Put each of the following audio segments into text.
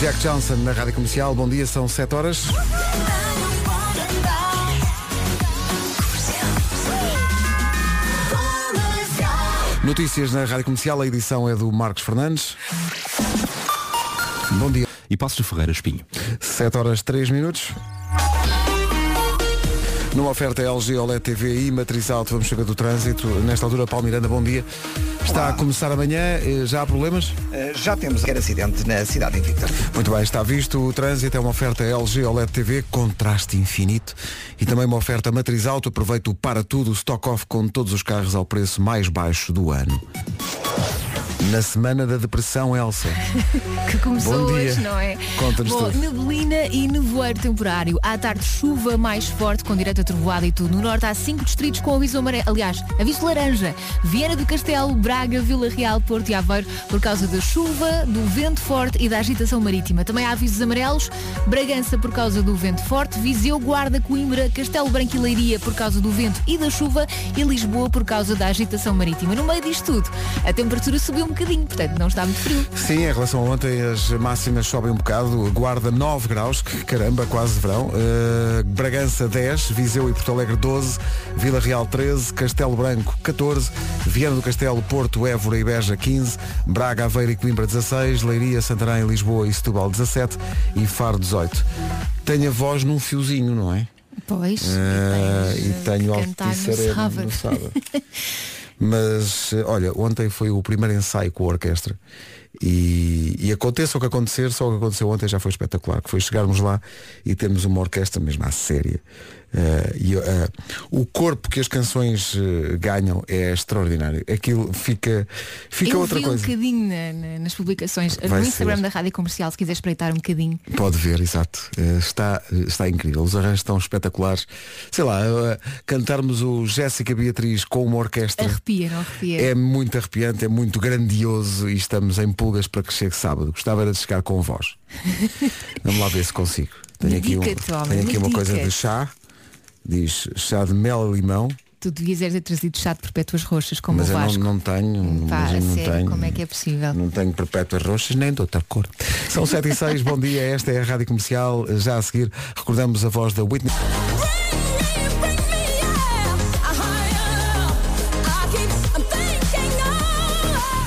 Jack Johnson na Rádio Comercial. Bom dia, são 7 horas. Notícias na Rádio Comercial, a edição é do Marcos Fernandes. Bom dia. E Passos de Ferreira Espinho. 7 horas 3 minutos. Numa oferta LG OLED TV e matriz alto, vamos chegar do trânsito. Nesta altura, Paulo Miranda, bom dia. Está a começar amanhã, eh, já há problemas? Uh, já temos aquele acidente na cidade invicta. Muito bem, está visto. O trânsito é uma oferta LG OLED TV, contraste infinito. E também uma oferta matriz alto. Aproveita o para tudo, stock off com todos os carros ao preço mais baixo do ano. Na semana da depressão, Elsa. que começou Bom dia. hoje, não é? Conta-nos tudo. neblina e nevoeiro temporário. À tarde, chuva mais forte, com direito a trovoada e tudo. No norte há cinco distritos com aviso amarelo. Aliás, aviso laranja. Viana do Castelo, Braga, Vila Real, Porto e Aveiro, por causa da chuva, do vento forte e da agitação marítima. Também há avisos amarelos. Bragança por causa do vento forte. Viseu, Guarda, Coimbra, Castelo Branco e Leiria por causa do vento e da chuva. E Lisboa por causa da agitação marítima. No meio disto tudo, a temperatura subiu bocadinho, portanto não está muito frio. Sim, em relação a ontem as máximas sobem um bocado. Guarda 9 graus, que caramba, quase verão. Uh, Bragança 10, Viseu e Porto Alegre 12, Vila Real 13, Castelo Branco 14, Viana do Castelo, Porto, Évora e Beja 15, Braga, Aveiro e Coimbra 16, Leiria, Santarém, Lisboa e Setúbal 17 e Faro 18. Tenho a voz num fiozinho, não é? Pois. Uh, e tenho eh, cantar no alticerebro sábado. Mas, eh, olha, ontem foi o primeiro ensaio com a orquestra e, e aconteça o que acontecer, só o que aconteceu ontem já foi espetacular, que foi chegarmos lá e termos uma orquestra mesmo à séria. Eh, e, eh, o corpo que as canções eh, ganham é extraordinário. Aquilo fica, fica Eu outra vi coisa. um bocadinho na- na- nas publicações, Vai no Instagram ser. da Rádio Comercial, se quiser espreitar um bocadinho. Pode ver, exato. Está, está incrível. Os arranjos estão espetaculares. Sei lá, cantarmos o Jéssica Beatriz com uma orquestra. Arrepia, não arrepia? É muito arrepiante, é muito grandioso e estamos em pulgas para que chegue sábado. Gostava era de chegar com voz. Vamos lá ver se consigo. Tenho aqui, um, tenho aqui uma coisa de chá. Diz chá de mel e limão. Tu devias ter trazido chá de perpétuas roxas, como mas o eu não, Vasco. não tenho. Pá, mas eu não sério, tenho. como é que é possível? Não tenho perpétuas roxas nem de outra cor. São 7 e 6, bom dia, esta é a Rádio Comercial. Já a seguir recordamos a voz da Whitney.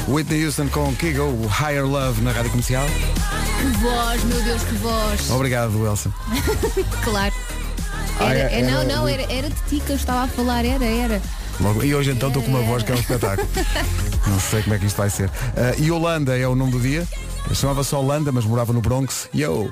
Whitney Houston com Kigo, Higher Love na Rádio Comercial. Que voz, meu Deus, que voz. Obrigado, Elsa. Claro. Ah, Era, é- é, não, era- não, era, era de ti que eu estava a falar, era, era. Logo- e hoje então estou com uma voz que é um espetáculo. Não sei como é que isto vai ser. Ah, e Holanda é o nome do dia. Chamava-se Holanda, mas morava no Bronx. Yo,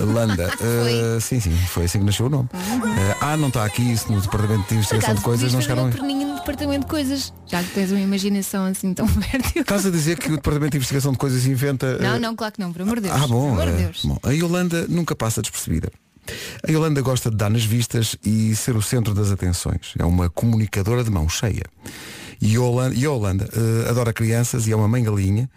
Holanda. Ah, sim, sim, foi assim que nasceu o nome. Ah, ah, não está aqui isso no departamento de investigação de acaso, coisas, podias não chegaram. um departamento de coisas, já que tens uma imaginação assim tão fértil. Estás a dizer que o departamento de investigação de coisas inventa. Não, ah, não, claro que não, por amor de Deus. Ah, bom, Por amor de é, Deus. bom. A Yolanda nunca passa despercebida. A Yolanda gosta de dar nas vistas e ser o centro das atenções. É uma comunicadora de mão cheia. E a Yolanda, e a Yolanda, eh, adora crianças e é uma mãe galinha.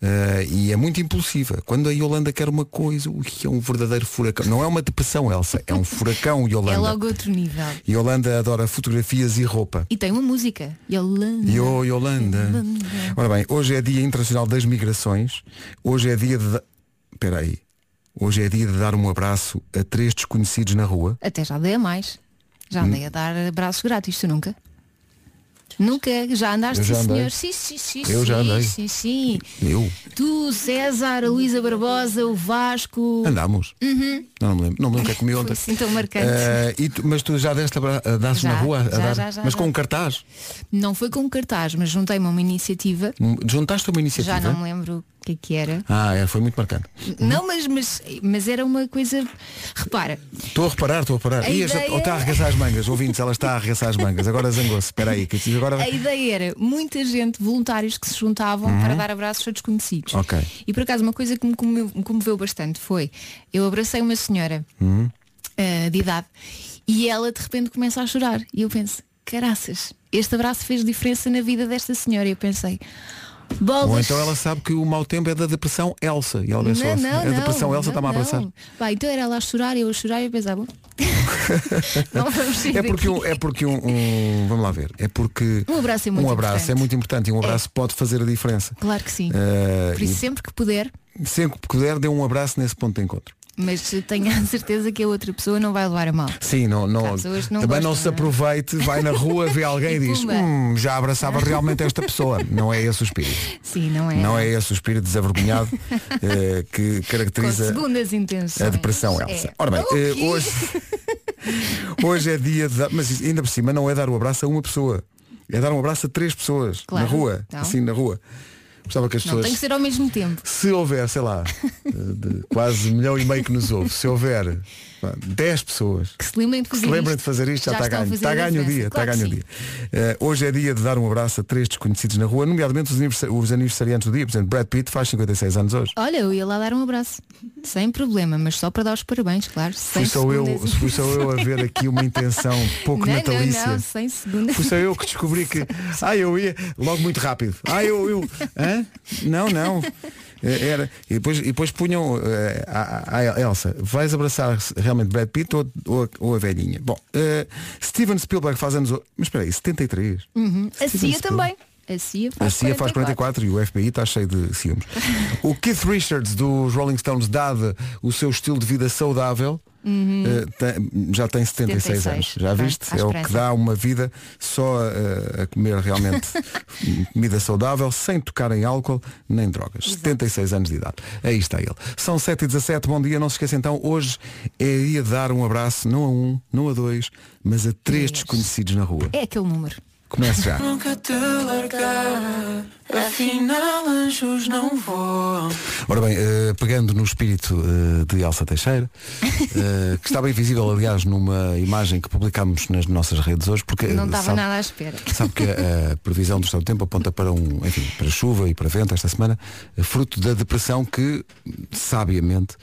eh, e é muito impulsiva. Quando a Yolanda quer uma coisa, ui, é um verdadeiro furacão. Não é uma depressão, Elsa, é um furacão Yolanda. É logo outro nível. Yolanda adora fotografias e roupa. E tem uma música. Yolanda. Yo, Yolanda. Ora bem, hoje é Dia Internacional das Migrações. Hoje é dia de. Espera aí. Hoje é dia de dar um abraço a três desconhecidos na rua. Até já dei a mais. Já Hum. andei a dar abraço grátis, tu nunca? Nunca, já andaste, já sim, senhor. Sim, sim, sim, Eu sim, já andei. sim, sim. Eu. Tu, César, a Luísa Barbosa, o Vasco. Andámos. Não, não me lembro. Não me lembro o que é que comi ontem. assim tão marcante. Eh, e tu- mas tu já deste abra- a dar-se Já, na rua? já, dar- já, já, mas com um cartaz? Não foi com um cartaz, mas juntei-me a uma iniciativa. Hum, Juntaste uma iniciativa? Já não me lembro que é que era. Ah, é, foi muito marcante. Não, mas, mas, mas era uma coisa. Repara, Estou a reparar, estou a reparar. A esta- ideia- ou está a arregaçar as mangas, ouvintes, ela está a arregaçar as mangas. Agora zangou-se. Espera aí, que agora. a ideia era muita gente, voluntários que se juntavam para dar abraços a desconhecidos. Uhum. Ok. E por acaso uma coisa que me comoveu, me comoveu bastante foi, eu abracei uma senhora Uhum. ah, de idade e ela de repente começa a chorar. E eu penso, caraças, este abraço fez diferença na vida desta senhora. E eu pensei, Bolas. Ou então ela sabe que o mau tempo é da depressão Elsa. E ela não, assim, não, a não, depressão Elsa não, está-me a abraçar. não. Pá, então era ela a chorar e eu a chorar e eu pensava. não vamos sair É porque, um, é porque um, um- Vamos lá ver. É porque Um abraço é muito um abraço importante. é muito importante e um abraço pode fazer a diferença. Claro que sim. Eh, Por isso sempre que puder, e sempre que puder, dê um abraço nesse ponto de encontro. Mas tenha a certeza que a outra pessoa não vai levar a mal. Sim, não, não, não também não se é? aproveite, vai na rua, vê alguém e diz, hum, já abraçava realmente esta pessoa. Não é esse o espírito. Sim, não é? Não é esse o espírito desavergonhado eh, que Com caracteriza segundas intenções. a depressão Elsa. É. Ora bem, O eh, hoje, hoje é dia de dar, mas ainda por cima não é dar o abraço a uma pessoa. É dar um abraço a três pessoas Claro, na rua. então. Assim na rua. Gostava que as Não pessoas. tem que ser ao mesmo tempo. Se houver, sei lá, quase um milhão e meio que nos ouve, se houver 10 pessoas Que se lembrem de fazer lembrem isto. de fazer isto, já, está estão a ganho. Está ganho o dia. Está Claro que ganho o dia. Eh, hoje é dia de dar um abraço a três desconhecidos na rua, nomeadamente os, aniversa- os aniversariantes do dia. Por exemplo, Brad Pitt faz 56 anos hoje. Olha, eu ia lá dar um abraço. Sem problema, mas só para dar os parabéns, claro. Sem Fui só, eu, fui só eu a ver aqui uma intenção pouco não, natalícia. Não, não, sem segundas. Fui só eu que descobri que. Ah, eu ia logo muito rápido. Ah, eu, eu. Hã? Não, não. Eh, Era. E depois, e depois punham a Elsa, vais abraçar realmente Brad Pitt ou, ou, a, ou a velhinha? Bom, eh, Steven Spielberg faz anos. Mas espera aí, 73. Uhum. A CIA também. A CIA A faz, CIA faz 44 e o FBI está cheio de ciúmes. O Keith Richards dos Rolling Stones, dado o seu estilo de vida saudável, eh, tem- já tem 76, 76. anos. Já viste? É o que dá uma vida só a, a comer realmente comida saudável, sem tocar em álcool nem drogas. 76 anos de idade. Aí está ele. São 7 e 17 bom dia. Não se esqueça então, hoje é dia de dar um abraço, não a um, não a dois, mas a três desconhecidos na rua. É aquele número. Comece já. Nunca te largar, afinal anjos não voam. Ora bem, eh, pegando no espírito eh, de Elsa Teixeira, eh, que está bem visível, aliás, numa imagem que publicámos nas nossas redes hoje, porque Não estava nada à espera. sabe que a, a previsão do estado do tempo aponta para um, enfim, para chuva e para vento esta semana, fruto da depressão que, sabiamente,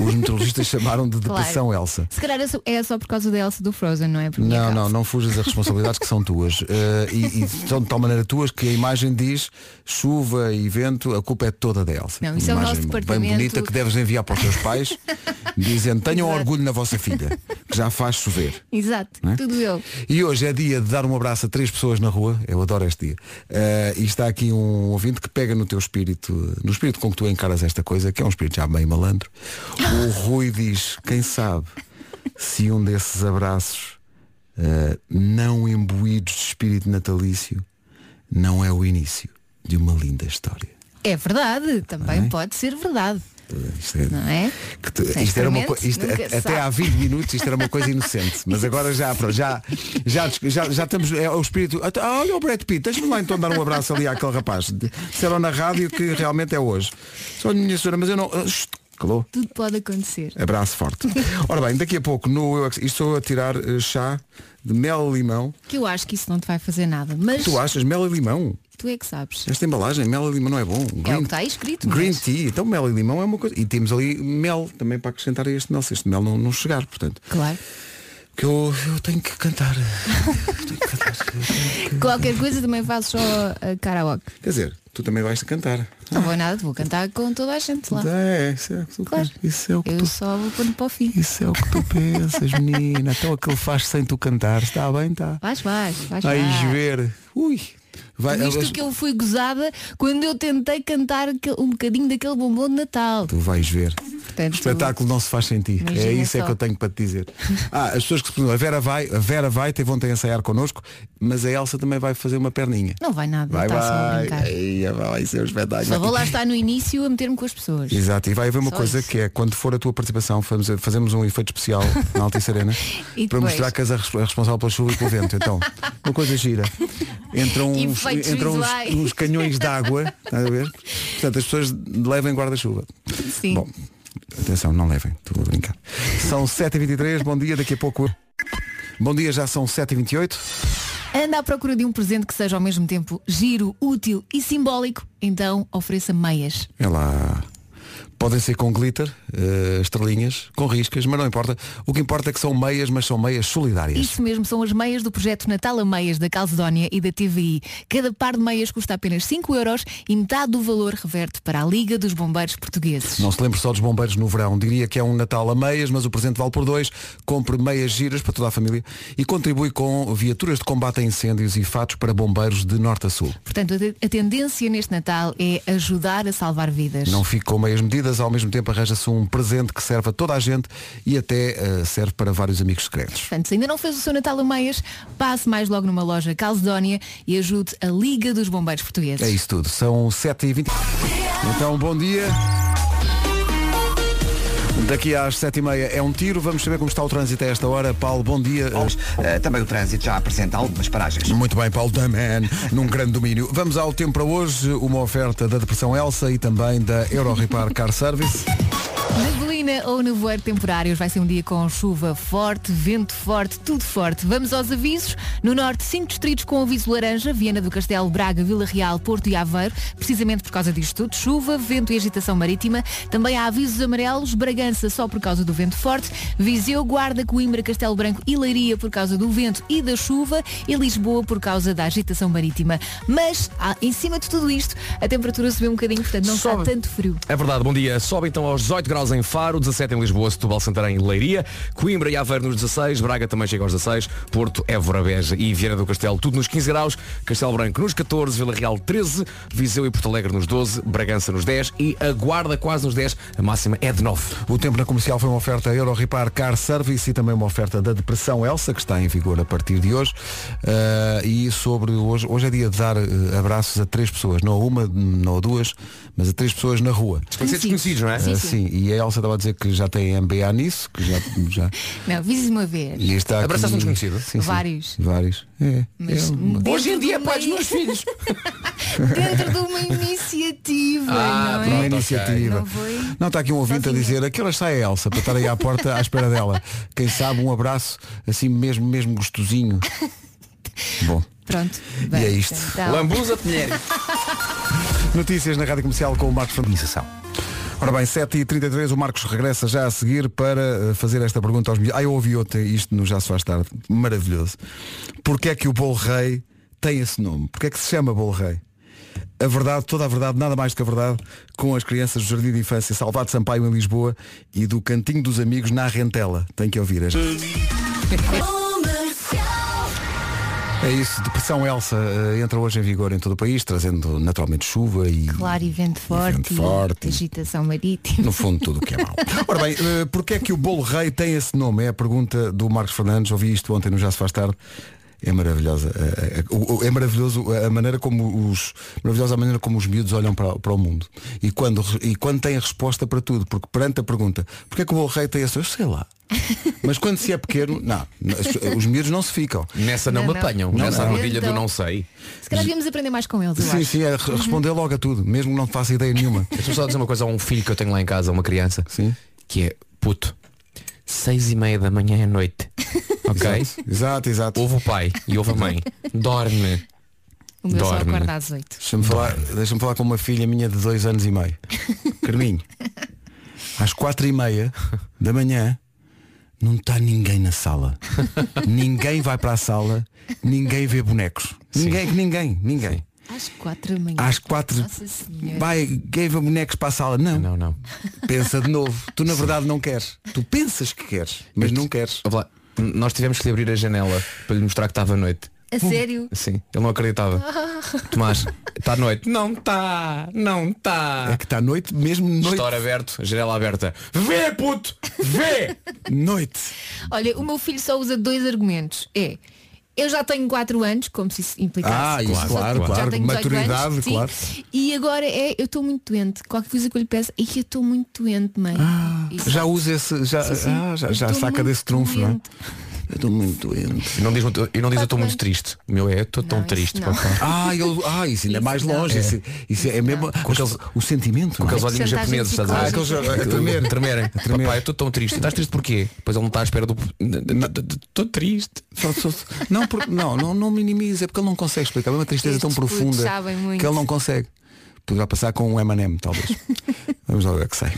os meteorologistas chamaram de Claro. depressão Elsa. Se calhar é só- é só por causa da Elsa do Frozen, não é? Não, não, não fujas as responsabilidades que são tuas. Eh, e, e são de tal maneira tuas que a imagem diz chuva e vento, a culpa é toda da Elsa. Não, isso é o imagem nosso bem departamento. bonita que deves enviar para os teus pais, dizendo tenham Exato. orgulho na vossa filha, que já faz chover. Exato, é? tudo eu. E hoje é dia de dar um abraço a três pessoas na rua, eu adoro este dia. Eh, e está aqui um ouvinte que pega no teu espírito, no espírito com que tu encaras esta coisa, que é um espírito já bem malandro. O Rui diz, quem sabe se um desses abraços eh, não imbuídos de espírito natalício não é o início de uma linda história. É verdade, também é? pode ser verdade. Isto é- Não é? que tu- isto era uma experimente, co- isto- nunca a- se até sabe. há 20 minutos isto era uma coisa inocente, mas agora já, já, já, já, já estamos, é o espírito, ah, olha o Brad Pitt, deixa-me lá então dar um abraço ali àquele rapaz. Disseram na rádio que realmente é hoje. Só minha senhora, mas eu não. Calou. Tudo pode acontecer. Abraço forte. Ora bem, daqui a pouco no Eu é estou a tirar eh, chá de mel e limão. Que eu acho que isso não te vai fazer nada. Mas Tu achas mel e limão? tu é que sabes. Esta embalagem, mel e limão não é bom. É o que está escrito. Green mas- tea, então mel e limão é uma coisa. E temos ali mel também para acrescentar a este mel, se este mel não, não chegar, portanto. Claro. Que eu, eu tenho que cantar. Tenho que cantar. Qualquer coisa também faço só a karaoke. Quer dizer, tu também vais cantar. Não vou nada, vou cantar com toda a gente lá. É, isso é, o que tu- Claro. isso é o que Eu tu só vou pôr para o fim. Isso é o que tu pensas, menina. Então aquilo faz sem tu cantar. Está bem, está. Vais, vais, vais. Vais vais. ver. Ui. Vai, Tu Visto que eu fui gozada quando eu tentei cantar um bocadinho daquele bombom de Natal. Tu vais ver. Portanto, O espetáculo não se faz sem ti. Imagina é isso é só. que eu tenho para te dizer. Ah, as pessoas que se perguntam, a Vera vai, a Vera vai, teve ontem a ensaiar connosco, mas a Elsa também vai fazer uma perninha. Não vai nada, Vai, está só a vai. brincar. Ei, vai ser um espetáculo. Só vou lá estar no início a meter-me com as pessoas. Exato, e vai haver uma Só coisa isso. que é quando for a tua participação, fazemos, fazemos um efeito especial na Altice Arena para depois? mostrar que és a res- a responsável pela chuva e pelo vento. Então, uma coisa gira. Entram uns, Efeitos entram uns, canhões de água, estás a ver? Portanto, as pessoas levem guarda-chuva. Sim. Bom, atenção, não levem, estou a brincar. São 7h23, bom dia, daqui a pouco. Bom dia, já são 7h28. Anda à procura de um presente que seja ao mesmo tempo giro, útil e simbólico, então ofereça meias. É lá. Podem ser com glitter, eh, estrelinhas, com riscas, mas não importa. O que importa é que são meias, mas são meias solidárias. Isso mesmo, são as meias do projeto Natal a Meias da Calcedónia e da TVI. Cada par de meias custa apenas 5 euros e metade do valor reverte para a Liga dos Bombeiros Portugueses. Não se lembre só dos bombeiros no verão. Diria que é um Natal a meias, mas o presente vale por dois. Compre meias giras para toda a família e contribui com viaturas de combate a incêndios e fatos para bombeiros de norte a sul. Portanto, a- a tendência neste Natal é ajudar a salvar vidas. Não fique com meias medidas, ao mesmo tempo arranja-se um presente que serve a toda a gente e até eh, serve para vários amigos secretos. Portanto, se ainda não fez o seu Natal a meias, passe mais logo numa loja Calcedónia e ajude a Liga dos Bombeiros Portugueses. É isso tudo. São 7h20. Então, bom dia. Daqui às 7h30 é um tiro. Vamos saber como está o trânsito a esta hora. Paulo, bom dia. Eh, também o trânsito já apresenta algumas paragens. Muito bem, Paulo Daman, num grande domínio. Vamos ao tempo para hoje, uma oferta da Depressão Elsa e também da Euro Repar Car Service. Neblina ou nevoeiro temporários vai ser um dia com chuva forte, vento forte, tudo forte. Vamos aos avisos. No norte, cinco distritos com aviso laranja, Viana do Castelo, Braga, Vila Real, Porto e Aveiro, precisamente por causa disto tudo. Chuva, vento e agitação marítima. Também há avisos amarelos, Bragança só por causa do vento forte, Viseu, Guarda, Coimbra, Castelo Branco e Leiria por causa do vento e da chuva e Lisboa por causa da agitação marítima. Mas, ah, em cima de tudo isto, a temperatura subiu um bocadinho, portanto não Sobe. está tanto frio. É verdade, bom dia. Sobe então aos 18 graus em Faro, 17 em Lisboa, Setúbal, Santarém e Leiria, Coimbra e Aveiro nos 16, Braga também chega aos 16, Porto, Évora, Beja e Vieira do Castelo, tudo nos 15 graus, Castelo Branco nos 14, Vila Real 13, Viseu e Porto Alegre nos 12, Bragança nos 10 e a Guarda quase nos 10, a máxima é de 9. O tempo na comercial foi uma oferta Euro Repar Car Service e também uma oferta da Depressão Elsa, que está em vigor a partir de hoje. Ah, e sobre hoje, hoje é dia de dar eh, abraços a três pessoas, não a uma, não a duas, mas a três pessoas na rua. Ser desconhecidos, não é? Sim, sim. sim, e a Elsa estava a dizer que já tem MBA nisso, que já. já Não, fiz uma vez. e está aqui- Abraçaste um desconhecido? Sim, sim. Vários. Vários. É. Mas é uma- Hoje em dia, dos uma- meus filhos. Dentro de uma iniciativa, Ah, não Uma é? iniciativa. Não foi? Não, está aqui um ouvinte a dizer a que horas sai a Elsa para estar aí à porta à espera dela. Quem sabe um abraço assim mesmo, mesmo gostosinho. Bom, Pronto. E é isto. Então, Lambuza Pinheiro. notícias na Rádio Comercial com o Marcos Fernandes. Ora bem, 7h33, o Marcos regressa já a seguir para eh, fazer esta pergunta aos miúdos. Ah, eu ouvi outra, isto no Já se faz tarde. Maravilhoso. Porquê é que o Bolo Rei tem esse nome? Porquê é que se chama Bolo Rei? A verdade, toda a verdade, nada mais do que a verdade, com as crianças do Jardim de Infância Salvado Sampaio em Lisboa e do Cantinho dos Amigos na Rentela. Tem que ouvir. É, é isso, Depressão Elsa eh, entra hoje em vigor em todo o país, trazendo naturalmente chuva e Claro, e vento forte, vento e forte. agitação marítima. no fundo tudo o que é mau. Ora bem, eh, porquê é que o bolo rei tem esse nome? É a pergunta do Marcos Fernandes, ouvi isto ontem no Já se faz tarde. É maravilhosa. eh, eh, o- É maravilhoso a maneira como os. Maravilhosa a maneira como os miúdos olham para, para o mundo. E quando, e quando têm a resposta para tudo, porque perante a pergunta, porquê é que o bolo rei tem esse? Eu sei lá. Mas quando se é pequeno, não, os- os miúdos não se ficam. Nessa não, Não, me apanham, Não, nessa não. armadilha do Então- não sei. Se calhar devíamos aprender mais com eles, Sim, acho. sim, é re- responder logo a tudo, mesmo que não faça ideia nenhuma. Deixa-me só dizer uma coisa a um filho que eu tenho lá em casa, uma criança, Sim. que é puto, seis e meia da manhã à noite. Ok? Exato, exato. Ouve o pai e ouve a mãe. Dorme. O meu só Dorme. acorda às oito. Deixa-me falar, deixa falar com uma filha minha de dois anos e meio. Carminho, às quatro e meia da manhã não está ninguém na sala. ninguém vai para a sala, ninguém vê bonecos. Ninguém, ninguém, ninguém. Às quatro da manhã. Às quatro vai, quem vê bonecos para a sala? Não. Não, não. Pensa de novo. Tu na verdade não queres. Tu pensas que queres, mas não queres. Nós tivemos que lhe abrir a janela para lhe mostrar que estava à noite. A sério? Sim, ele não acreditava. Tomás, está à noite. Não está, não está. É que está noite, mesmo noite. História aberto, janela aberta. Vê, puto! Vê! Noite. Olha, o meu filho só usa dois argumentos. É, eu já tenho 4 anos, como se isso implicasse. Ah, isso, Só- claro, já claro. tenho 18 Maturidade, anos, claro. E agora é, eu estou muito doente. Qualquer coisa que eu lhe peço, e eu estou muito doente, mãe. Isso. Já usa esse. Já, Sim, sim. ah, já, já saca desse trunfo, não é? Eu estou muito doente. E não diz, muito- e não diz eu estou Tá muito triste. O meu é, eu estou tão Não, isso triste. não. papá. Ah, ele, ah, isso ainda é mais longe. Isso, isso é mesmo Com aqueles- o sentimento. Com não é? aqueles olhinhos japoneses, estás a ver? Ah, aqueles a- tremer. tremerem. tremer. Papai, eu estou tão triste. Estás triste porquê? Pois ele não está à espera do. Estou triste. Só- só- não, por- não, não, não minimiza, é porque ele não consegue explicar. É uma tristeza tão Estes putos profunda sabem muito. que ele não consegue. Poderá passar com um M&M, talvez. Vamos lá ver o que sei.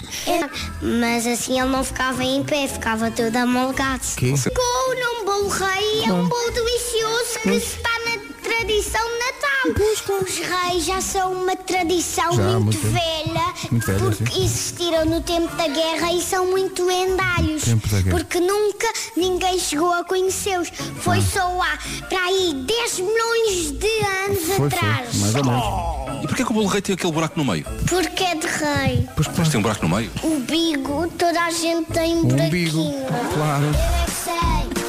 Mas assim ele não ficava em pé, ficava todo amolgado. Que? Ficou num bolo rei, é um bolo delicioso que está na tradição de Natal. Os reis já são uma tradição Já muito, muito velha, Muito velha, porque sim. existiram no tempo da guerra e são muito lendários. Porque nunca ninguém chegou a conhecê-los. Foi só há para aí 10 milhões de anos Foi, foi. atrás. Mais ou menos. E porquê que o bolo rei tem aquele buraco no meio? Porque é de rei. Pois tem um buraco no meio? O bigo, toda a gente tem um Um buraquinho. umbigo. Claro. Eu é que sei,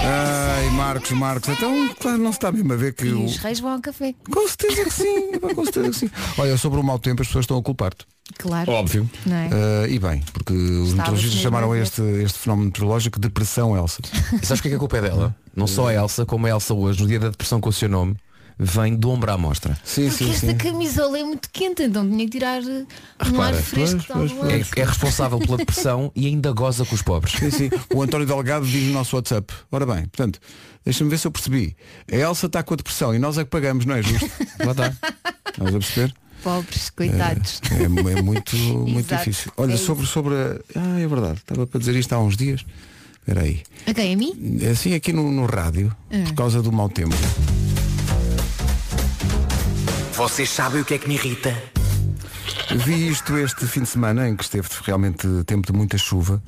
Ai, Marcos, Marcos. Então, claro, não se está mesmo a ver que E o... os reis vão ao café. Com certeza que sim, com certeza que sim. Olha, sobre o mau tempo as pessoas estão a culpar-te. Claro. Óbvio. É? Ah, e bem, porque os Estava meteorologistas chamaram este, este fenómeno meteorológico depressão Elsa. E sabes o que é que a culpa é dela? Não só a Elsa, como a Elsa hoje, no dia da depressão com o seu nome, vem do ombro à mostra. Sim, Porque sim, esta sim. camisola é muito quente, então tinha que tirar eh, um Repara, ar fresco pois, pois, algum É, é responsável pela depressão e ainda goza com os pobres. Sim, sim. O António Delgado diz no nosso WhatsApp. Ora bem, portanto, deixa-me ver se eu percebi. A Elsa está com a depressão e nós é que pagamos, não é justo? Lá está. Estás a perceber? Pobres, coitados. É, é muito, muito Exato, difícil. Olha, é sobre, sobre a... Ah, é verdade. Estava para dizer isto há uns dias. Espera aí. Ok, a mim? Assim aqui no, no rádio, por causa do mau tempo. Vocês sabem o que é que me irrita? Vi isto este fim de semana em que esteve realmente tempo de muita chuva.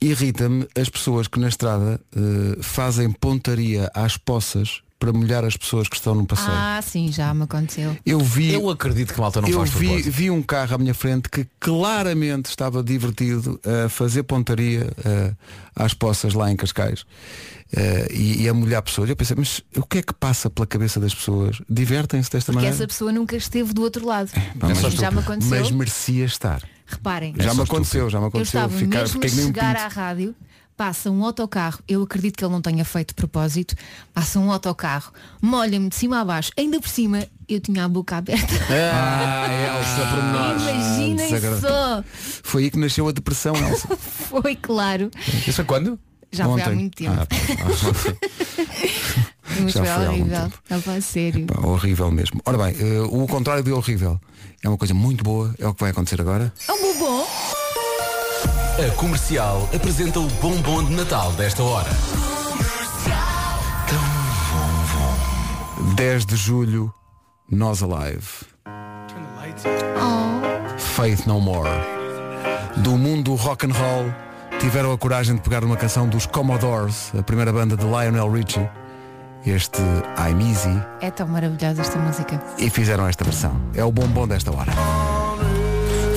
Irrita-me as pessoas que na estrada eh, fazem pontaria às poças para molhar as pessoas que estão no passeio. Ah, sim, já me aconteceu. Eu vi, Eu acredito que malta não eu faz vi, propósito. vi um carro à minha frente que claramente estava divertido a fazer pontaria eh, às poças lá em Cascais. eh, e, e a molhar pessoas. Eu pensei, mas o que é que passa pela cabeça das pessoas? Divertem-se desta Porque maneira? essa pessoa nunca esteve do outro lado. Pá, mas, já me aconteceu. mas merecia estar. Reparem, Já me só aconteceu, já me eu aconteceu. estava Ficar, mesmo um chegar à rádio, passa um autocarro, eu acredito que ele não tenha feito de propósito, passa um autocarro, molha-me de cima a baixo, ainda por cima eu tinha a boca aberta. Ah, Elsa, por nós. Imaginem desagradável. só. Foi aí que nasceu a depressão, Elsa. Foi claro. Isso foi quando? Já foi há Ontem. muito tempo. Ah, Mas já foi foi há algum horrível. tempo. Não foi sério. pá, horrível mesmo. Ora bem, eh, o contrário de horrível é uma coisa muito boa, é o que vai acontecer agora. É um bobom. A comercial apresenta o bombom de Natal desta hora. 10 de julho, Nós Alive. Faith No More. Do mundo rock and roll, tiveram a coragem de pegar uma canção dos Commodores, a primeira banda de Lionel Richie, este I'm Easy, É tão maravilhosa esta música. e fizeram esta versão. É o bombom desta hora.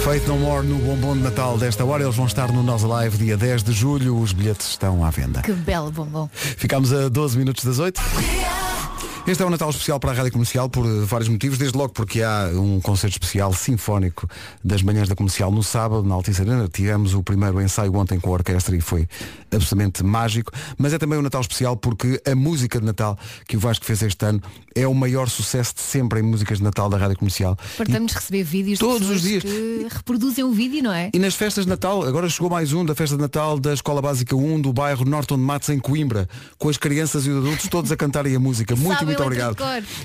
Faith No More no bombom de Natal desta hora. Eles vão estar no Nós Live dia 10 de julho. Os bilhetes estão à venda. Que belo bombom. Ficámos a 12 minutos das 8. Este é um Natal especial para a Rádio Comercial por eh, vários motivos, desde logo porque há um concerto especial sinfónico das manhãs da comercial no sábado, na Altice Arena. Tivemos o primeiro ensaio ontem com a orquestra e foi absolutamente mágico. Mas é também um Natal especial porque a música de Natal que o Vasco fez este ano é o maior sucesso de sempre em músicas de Natal da Rádio Comercial. Partamos de receber vídeos de Todos os dias. que reproduzem o vídeo, não é? E nas festas de Natal, agora chegou mais um da festa de Natal da Escola Básica 1 do bairro Norton de Matos em Coimbra, com as crianças e os adultos todos a cantarem a música. Muito, muito obrigado.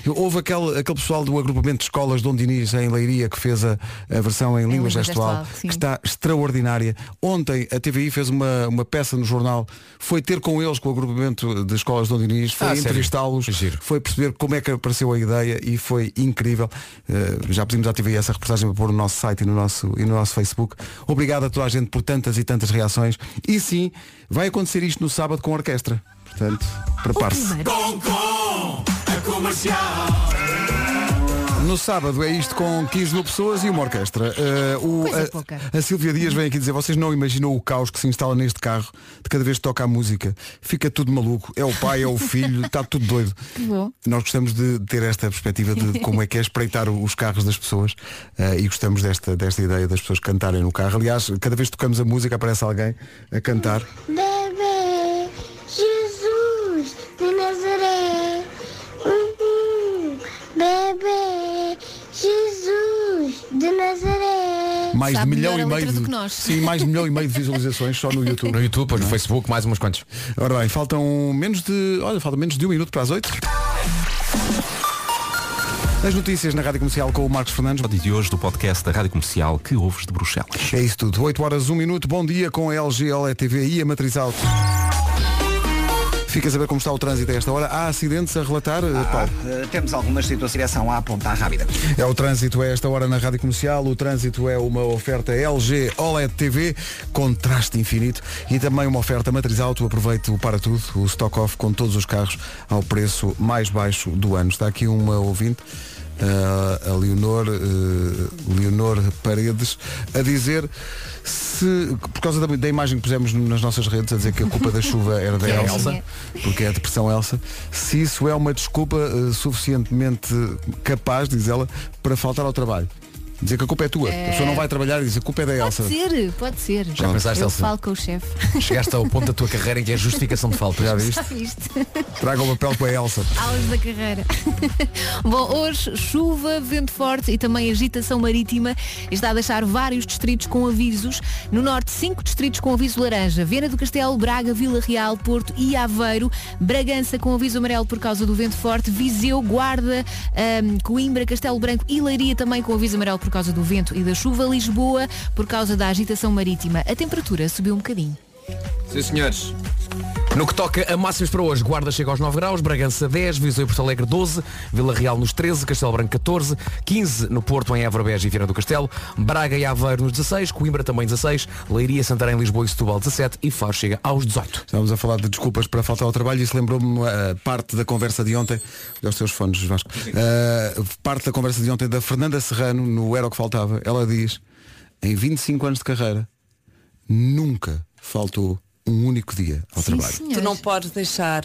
de Houve aquele, aquele pessoal do agrupamento de escolas Dom Dinis em Leiria que fez a, a versão em, língua língua gestual, gestual, que está extraordinária. Ontem a TVI fez uma, uma peça no jornal, foi ter com eles, com o agrupamento de escolas Dom Dinis, foi Ah, entrevistá-los, foi perceber como é que apareceu a ideia e foi incrível. Eh, já pedimos à TVI essa reportagem para pôr no nosso site e no nosso, e no nosso Facebook. Obrigado a toda a gente por tantas e tantas reações. E sim, vai acontecer isto no sábado com a orquestra. Portanto, prepare-se. Primeiro. No sábado é isto com 15 mil pessoas e uma orquestra. Eh, o- Coisa a- a, Silvia Dias vem aqui dizer, vocês não imaginam o caos que se instala neste carro de cada vez que toca a música. Fica tudo maluco. É o pai, é o filho, está tudo doido. Nós gostamos de ter esta perspectiva de como é que é espreitar os carros das pessoas eh, e gostamos desta, desta ideia das pessoas cantarem no carro. Aliás, cada vez que tocamos a música aparece alguém a cantar. Mais Sabe de milhão e a meio de. Sim, mais de milhão e meio de visualizações só no YouTube. No YouTube, no Facebook, mais umas quantas. Ora bem, faltam menos de. Olha, falta menos de um minuto para as oito. As notícias na Rádio Comercial com o Marcos Fernandes. O de hoje do podcast da Rádio Comercial que ouves de Bruxelas. É isso tudo. 8 horas, 1 minuto. Bom dia com a LG OLED TV e a Matriz Alto. Fica a saber como está o trânsito a esta hora. Há acidentes a relatar, eh, Paulo? Eh, temos algumas situações a apontar rápida. É o trânsito a esta hora na Rádio Comercial. O trânsito é uma oferta LG OLED TV, contraste infinito e também uma oferta matriz auto. Aproveite o para tudo, o stock off com todos os carros ao preço mais baixo do ano. Está aqui uma ouvinte. A Leonor, eh, Leonor Paredes a dizer se por causa da, da imagem que pusemos nas nossas redes a dizer que a culpa da chuva era da Elsa minha. porque é a depressão Elsa se isso é uma desculpa eh, suficientemente capaz, diz ela, para faltar ao trabalho. Dizer que a culpa é tua. A pessoa não vai trabalhar e diz a culpa é da Elsa. Pode ser, pode ser. Já pensaste, Eu Elsa? falo com o chefe. Chegaste ao ponto da tua carreira em que é justificação de falta. Já viste? Já viste? Traga o papel com a Elsa. Aulas da carreira. Bom, hoje chuva, vento forte e também agitação marítima está a deixar vários distritos com avisos. No norte, cinco distritos com aviso laranja. Viana do Castelo, Braga, Vila Real, Porto e Aveiro. Bragança com aviso amarelo por causa do vento forte. Viseu, Guarda, ahm, Coimbra, Castelo Branco e Leiria também com aviso amarelo por causa do vento e da chuva. Lisboa por causa da agitação marítima. A temperatura subiu um bocadinho. Sim, senhores. No que toca a máximas para hoje, Guarda chega aos 9 graus, Bragança 10, Viseu e Porto Alegre 12, Vila Real nos 13, Castelo Branco 14, 15 no Porto, em Évora, Beja e Viana do Castelo, Braga e Aveiro nos 16, Coimbra também 16, Leiria, Santarém, Lisboa e Setúbal 17 e Faro chega aos 18. Estávamos a falar de desculpas para faltar ao trabalho e isso lembrou-me a parte da conversa de ontem, aos teus fones, Vasco, Uh, parte da conversa de ontem da Fernanda Serrano no Era o que Faltava. Ela diz, em 25 anos de carreira, nunca faltou um único dia ao Sim, trabalho. senhor. Tu não podes deixar.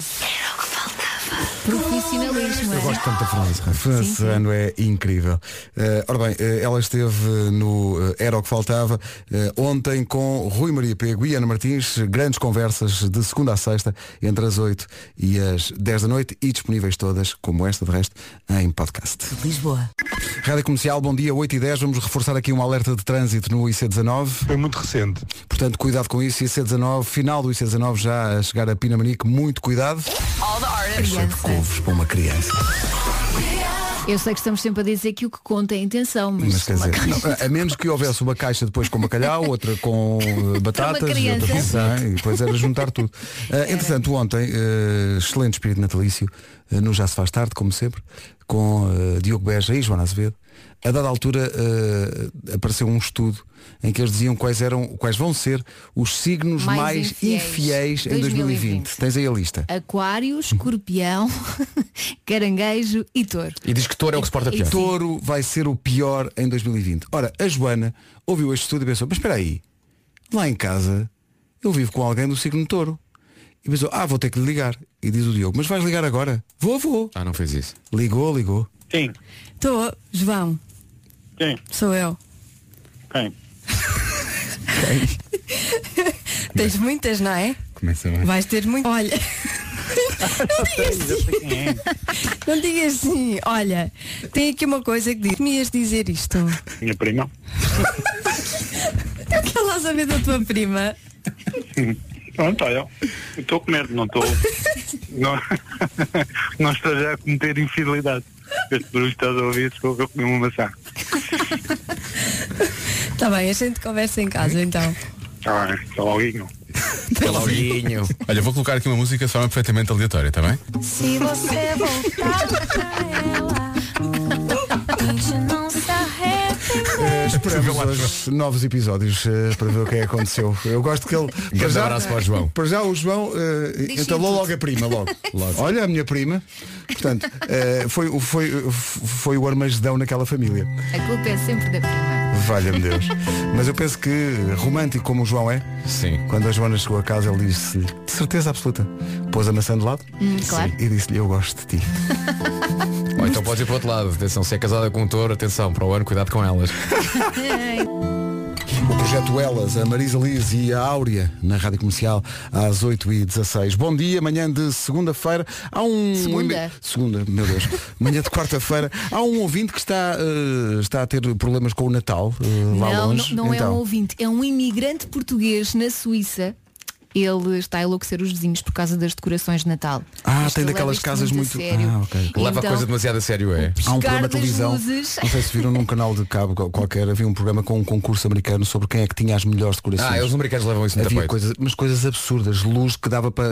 Profissionalismo. é? Gosto tanto da. Fernanda Sim, sim. Serrano é incrível. Uh, ora bem, uh, ela esteve no uh, Era o que Faltava uh, ontem com Rui Maria Pego e Ana Martins, grandes conversas de segunda a sexta, entre as 8 e as 10 da noite e disponíveis todas, como esta de resto, em podcast. Lisboa. Rádio Comercial, bom dia, 8 e 10. Vamos reforçar aqui um alerta de trânsito no IC19. Foi muito recente. Portanto, cuidado com isso. IC19, final do IC19 já a chegar a Pinamanique. Muito cuidado. Couves para uma criança. Eu sei que estamos sempre a dizer que o que conta é a intenção, mas, Mas quer dizer, não, a menos que houvesse uma caixa depois com bacalhau, outra com eh, batatas e outra com e depois era juntar tudo. Uh, entretanto, ontem, uh, excelente espírito natalício, uh, no Já se faz tarde, como sempre, com Diogo Beja e Joana Azevedo. A dada altura uh, apareceu um estudo em que eles diziam quais eram, quais vão ser os signos mais, Mais infiéis, infiéis em 2020. 2020. Tens aí a lista. Aquário, escorpião, caranguejo e touro. E diz que touro é o que se porta pior. Touro vai ser o pior em 2020. Ora, a Joana ouviu este estudo e pensou, mas espera aí, lá em casa eu vivo com alguém do signo touro. E pensou, ah, vou ter que lhe ligar. E diz o Diogo, mas vais ligar agora? Vou, vou. Ah, não fez isso. Ligou, ligou. Sim. Estou, João. Quem? Sou eu. Quem? Tens muitas, não é? Começa bem. Vais ter muito. Olha. não digas assim. Quem é? Não digas assim. Olha, tem aqui uma coisa que diz. Me ias dizer isto. Minha prima. Eu quero lá saber da tua prima. Pronto, olha. Eu estou a comer, não estou. não, não estou já a cometer infidelidade. Este barulho que estás a ouvir, sou eu comi uma maçã. Tá bem, a gente conversa em casa então. Está bem, está loguinho. Pelourinho. Olha, vou colocar aqui uma música de forma perfeitamente aleatória, está bem? Se você voltar pra ela, a gente não se arrepende. Eh, esperamos os novos episódios eh, para ver o que é que aconteceu. Eu gosto que ele. Grande abraço para o João. Para já o João eh, Diz entalou logo a prima, logo. Olha a minha prima. Portanto, eh, foi, o- foi, foi o armagedão naquela família. A culpa é sempre da prima. Valha-me Deus. Mas eu penso que, romântico como o João é, Sim. quando a Joana chegou a casa, ele disse-lhe, de certeza absoluta, pôs a maçã de lado Hum, claro. e disse-lhe, eu gosto de ti. Ou então podes ir para o outro lado. Atenção, se é casada com um touro, atenção, para o ano, cuidado com elas. O projeto Elas, a Marisa Liz e a Áurea, na Rádio Comercial, às 8h16. Bom dia, manhã de segunda-feira. Há um. Segunda? Segunda, meu Deus. manhã de quarta-feira. Há um ouvinte que está, eh, está a ter problemas com o Natal, eh, lá Não, longe. não, não é então, um ouvinte, é um imigrante português na Suíça ele está a enlouquecer os vizinhos por causa das decorações de Natal. Ah, tem daquelas casas muito. sério. Ah, ok. Leva a Então, coisa demasiado a sério, é. Há um programa de televisão, luzes. não sei se viram num canal de cabo qual- qualquer, havia um programa com um concurso americano sobre quem é que tinha as melhores decorações. Ah, os americanos levam isso muito Havia coisas, umas coisas absurdas, luz que dava para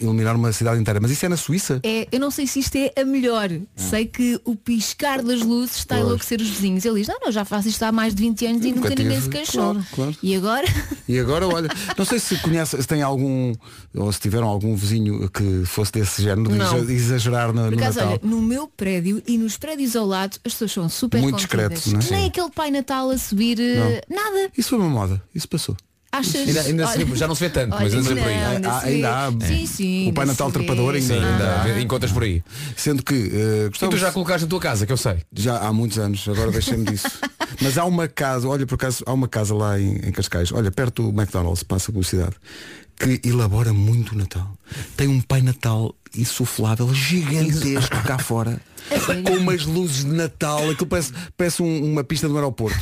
iluminar uma cidade inteira. Mas isso é na Suíça? É, eu não sei se isto é a melhor. Sei que o piscar das luzes está a enlouquecer os vizinhos. Ele diz, não, não, já faço isto há mais de 20 anos e Nunca nunca ninguém se queixou. Claro, claro. E agora? E agora, olha, não sei se conhece, tem algum, ou se tiveram algum vizinho que fosse desse género, de Não. exa- exagerar no, Por no Natal. olha, no meu prédio e nos prédios ao lado as pessoas são super Muito não é? Nem aquele Pai Natal a subir eh, nada. Isso foi uma moda, isso passou. Achas? Ainda- ainda se já não se vê tanto, mas ainda se vê por aí. não, ainda Ah, vê. ainda há. Sim, sim. O Pai ainda Natal se vê. trepador ainda, Sim, ainda ainda há. encontras por aí. Sendo que eh, E gostava tu já colocaste na tua casa, que eu sei. Já há muitos anos, agora deixei-me disso. Mas há uma casa, olha por acaso, há uma casa lá em, em Cascais, olha, perto do McDonald's, passa a publicidade, que elabora muito o Natal. Tem um Pai Natal insuflável gigantesco cá fora. Com umas luzes de Natal, aquilo parece, parece um- uma pista do aeroporto.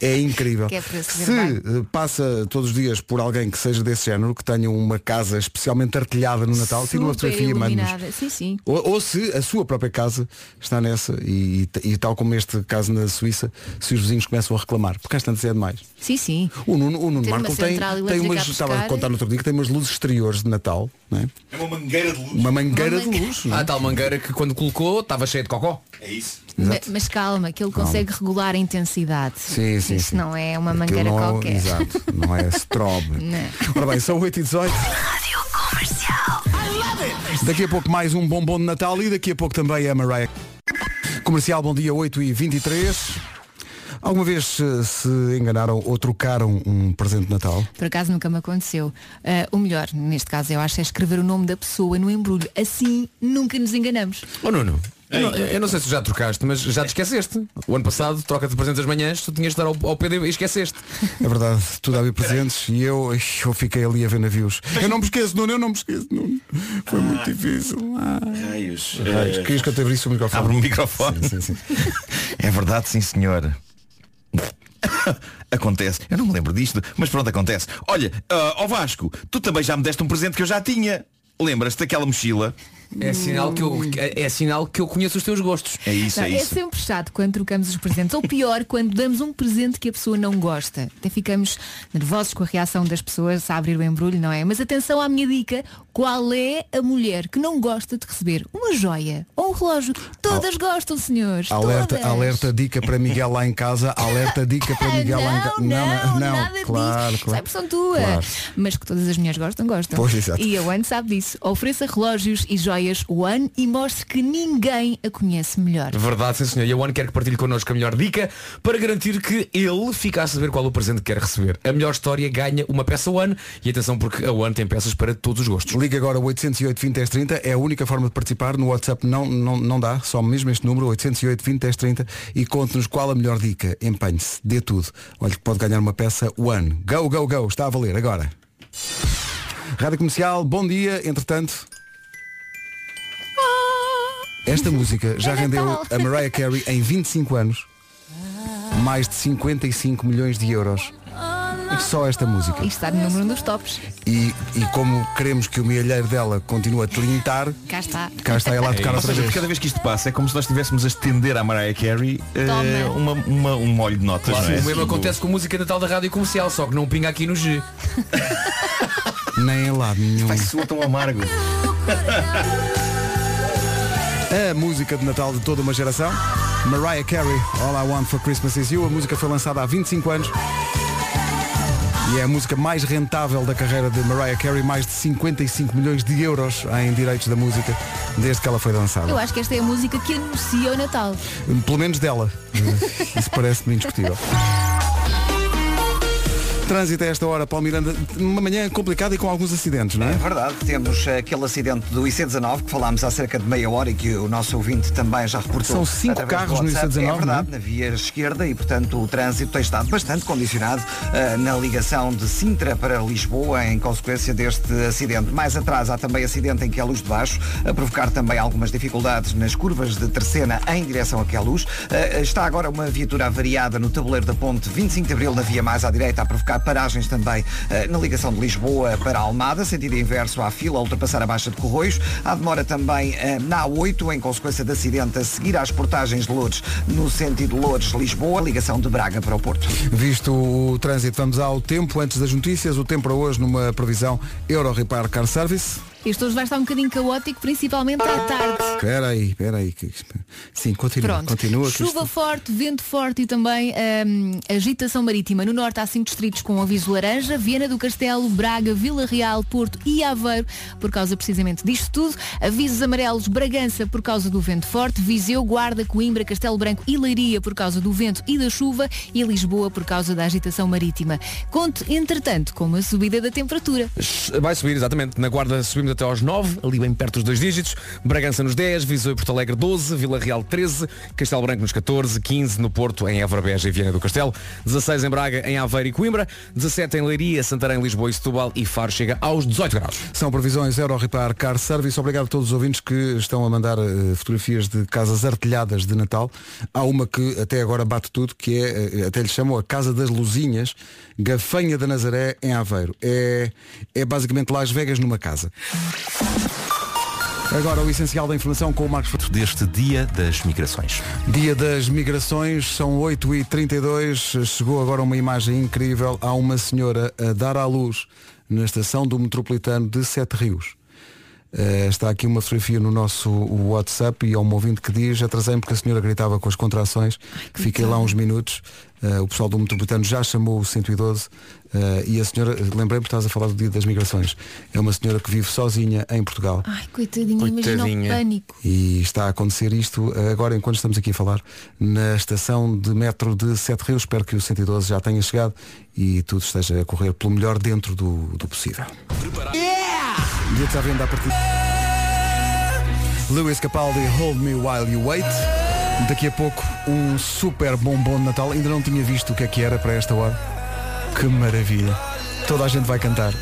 É incrível. É se bem. eh, passa todos os dias por alguém que seja desse género, que tenha uma casa especialmente artilhada no Natal, tira uma fotografia e. Sim, sim. Ou, ou se a sua própria casa está nessa e, e- tal como este caso na Suíça, se os vizinhos começam a reclamar, porque às tantas é demais. Sim, sim. O Nuno, o Nuno Marco tem, tem umas, estava a contar no outro dia que tem umas luzes exteriores de Natal, é? É uma mangueira de luz. Uma mangueira Uma de mangueira. luz. não é? Ah, a tal mangueira que quando colocou estava cheia de cocó. É isso. Ma- Mas calma, que ele consegue regular a intensidade. Sim, sim, Isso sim. não é uma Aquilo mangueira não é- qualquer. Exato, não é strobe. Não. Ora bem, são 8 e 18 Daqui a pouco mais um bombom de Natal e daqui a pouco também a Mariah. Comercial, bom dia 8 e 23 Alguma vez eh, se enganaram ou trocaram um presente de Natal? Por acaso nunca me aconteceu. Ah, o melhor, neste caso, eu acho, é escrever o nome da pessoa no embrulho. Assim nunca nos enganamos. Ô Nuno, eu não, eu não sei se já trocaste, mas já te esqueceste. O ano passado, troca de presentes das manhãs, tu tinhas de dar ao, ao PD e esqueceste. É verdade, tu havia presentes e eu, eu fiquei ali a ver navios. Eu não me esqueço, Nuno, eu não me esqueço, Nuno. Foi muito difícil. Ah. Raios. Raios, Querias que eu te abrisse o microfone? Abre o microfone. Sim, sim, sim. É verdade, sim senhor. Acontece. Eu não me lembro disto, mas pronto, acontece. Olha, ah, ó Vasco, tu também já me deste um presente que eu já tinha. Lembras-te daquela mochila? É sinal, que eu, é, é sinal que eu conheço os teus gostos. É isso, Não, é é isso. sempre chato quando trocamos os presentes. Ou pior, quando damos um presente que a pessoa não gosta. Até ficamos nervosos com a reação das pessoas a abrir o embrulho, não é? Mas atenção à minha dica. Qual é a mulher que não gosta de receber uma joia ou um relógio? Todas gostam, senhores. Alerta, todas. alerta dica para Miguel lá em casa, alerta dica para Miguel lá em casa. Não, não, nada claro, disso. claro. Sabe, são tua. Claro. Mas que todas as mulheres gostam, gostam. Pois, exato. E a One sabe disso. Ofereça relógios e joias One e mostre que ninguém a conhece melhor. Verdade, sim senhor. E a One quer que partilhe connosco a melhor dica para garantir que ele fica a saber qual o presente que quer receber. A melhor história ganha uma peça One e atenção porque a One tem peças para todos os gostos. Liga agora 808 20 10 30, é a única forma de participar. No WhatsApp não, não, não dá, só mesmo este número, 808 20 10 30 e conte-nos qual a melhor dica. Empenhe-se, dê tudo. Olha que pode ganhar uma peça One. Go, go, go, está a valer agora. Rádio Comercial, bom dia, entretanto. Esta música já É rendeu a Mariah Carey em 25 anos mais de 55 milhões de euros. Só esta música. E está no número um dos tops. E, e como queremos que o milheiro dela continue a tilintar, Cá está. cá está ela a tocar Ou outra seja, vez. cada vez que isto passa é como se nós estivéssemos a estender à Mariah Carey Toma. uma, uma- um molho de notas. Claro, é? o mesmo acontece com a música Natal da Rádio Comercial, só que não pinga aqui no G. Nem em lado nenhum. Vai soar tão amargo. A música de Natal de toda uma geração. Mariah Carey, All I Want for Christmas Is You. A música foi lançada há 25 anos. E é a música mais rentável da carreira de Mariah Carey, mais de 55 milhões de euros em direitos da música desde que ela foi lançada. Eu acho que esta é a música que anuncia o Natal. Pelo menos dela. Isso parece-me indiscutível. Trânsito a esta hora, Paulo Miranda, uma manhã complicada e com alguns acidentes, não É é? verdade, temos aquele acidente do IC19 que falámos há cerca de meia hora e que o nosso ouvinte também já reportou. São cinco carros no WhatsApp. IC19, É verdade, não na via esquerda e portanto o trânsito tem estado bastante condicionado eh, na ligação de Sintra para Lisboa em consequência deste acidente. Mais atrás há também acidente em que a luz de baixo, a provocar também algumas dificuldades nas curvas de Terceira em direção a Queluz. Eh, está agora uma viatura avariada no tabuleiro da ponte 25 de Abril na via mais à direita a provocar provocar paragens também eh, na ligação de Lisboa para Almada, sentido inverso à fila, a ultrapassar a Baixa de Corroios. Há demora também eh, na A8, em consequência de acidente a seguir às portagens de Lourdes, no sentido Lourdes-Lisboa, ligação de Braga para o Porto. Visto o trânsito, vamos ao tempo. Antes das notícias, o tempo para hoje numa previsão Euro Repar Car Service. Este hoje vai estar um bocadinho caótico, principalmente à tarde. Espera aí, espera aí. Sim, continua. Pronto. Continua. Chuva isto- forte, vento forte e também hum, agitação marítima. No norte há cinco distritos com aviso laranja, Viana do Castelo, Braga, Vila Real, Porto e Aveiro, por causa precisamente disto tudo. Avisos amarelos, Bragança por causa do vento forte, Viseu, Guarda, Coimbra, Castelo Branco e Leiria por causa do vento e da chuva e Lisboa por causa da agitação marítima. Conte, entretanto, com uma subida da temperatura. Vai subir, exatamente. Na Guarda subimos até aos 9, ali bem perto dos dois dígitos. Bragança nos 10, Viseu e Porto Alegre 12, Vila Real 13, Castelo Branco nos 14, 15 no Porto, em Évora, Beja e Viana do Castelo, 16 em Braga, em Aveiro e Coimbra, 17 em Leiria, Santarém, Lisboa e Setúbal e Faro chega aos 18 graus. São previsões Euro Repar Car Service. Obrigado a todos os ouvintes que estão a mandar eh, fotografias de casas artilhadas de Natal. Há uma que até agora bate tudo, que é, eh, até lhe chamam a Casa das Luzinhas, Gafanha da Nazaré, em Aveiro. É, é basicamente Las Vegas numa casa. Agora o essencial da informação com o Marcos Fernandes. Deste dia das migrações. Dia das migrações, são 8h32. Chegou agora uma imagem incrível. Há uma senhora a dar à luz na estação do metropolitano de Sete Rios. Eh, está aqui uma fotografia no nosso WhatsApp e há um ouvinte que diz atrasei-me porque a senhora gritava com as contrações. Fiquei lá uns minutos. Eh, o pessoal do metropolitano já chamou o 112 eh, e a senhora, lembrei-me que estás a falar do dia das migrações. É uma senhora que vive sozinha em Portugal. Ai, coitadinha, imagina o pânico. E está a acontecer isto eh, agora enquanto estamos aqui a falar na estação de metro de Sete Rios. Espero que o 112 já tenha chegado e tudo esteja a correr pelo melhor dentro do, do possível. E está vendo a partir. Lewis Capaldi, Hold Me While You Wait. Daqui a pouco um super bombom de Natal. Ainda não tinha visto o que é que era para esta hora. Que maravilha. Toda a gente vai cantar.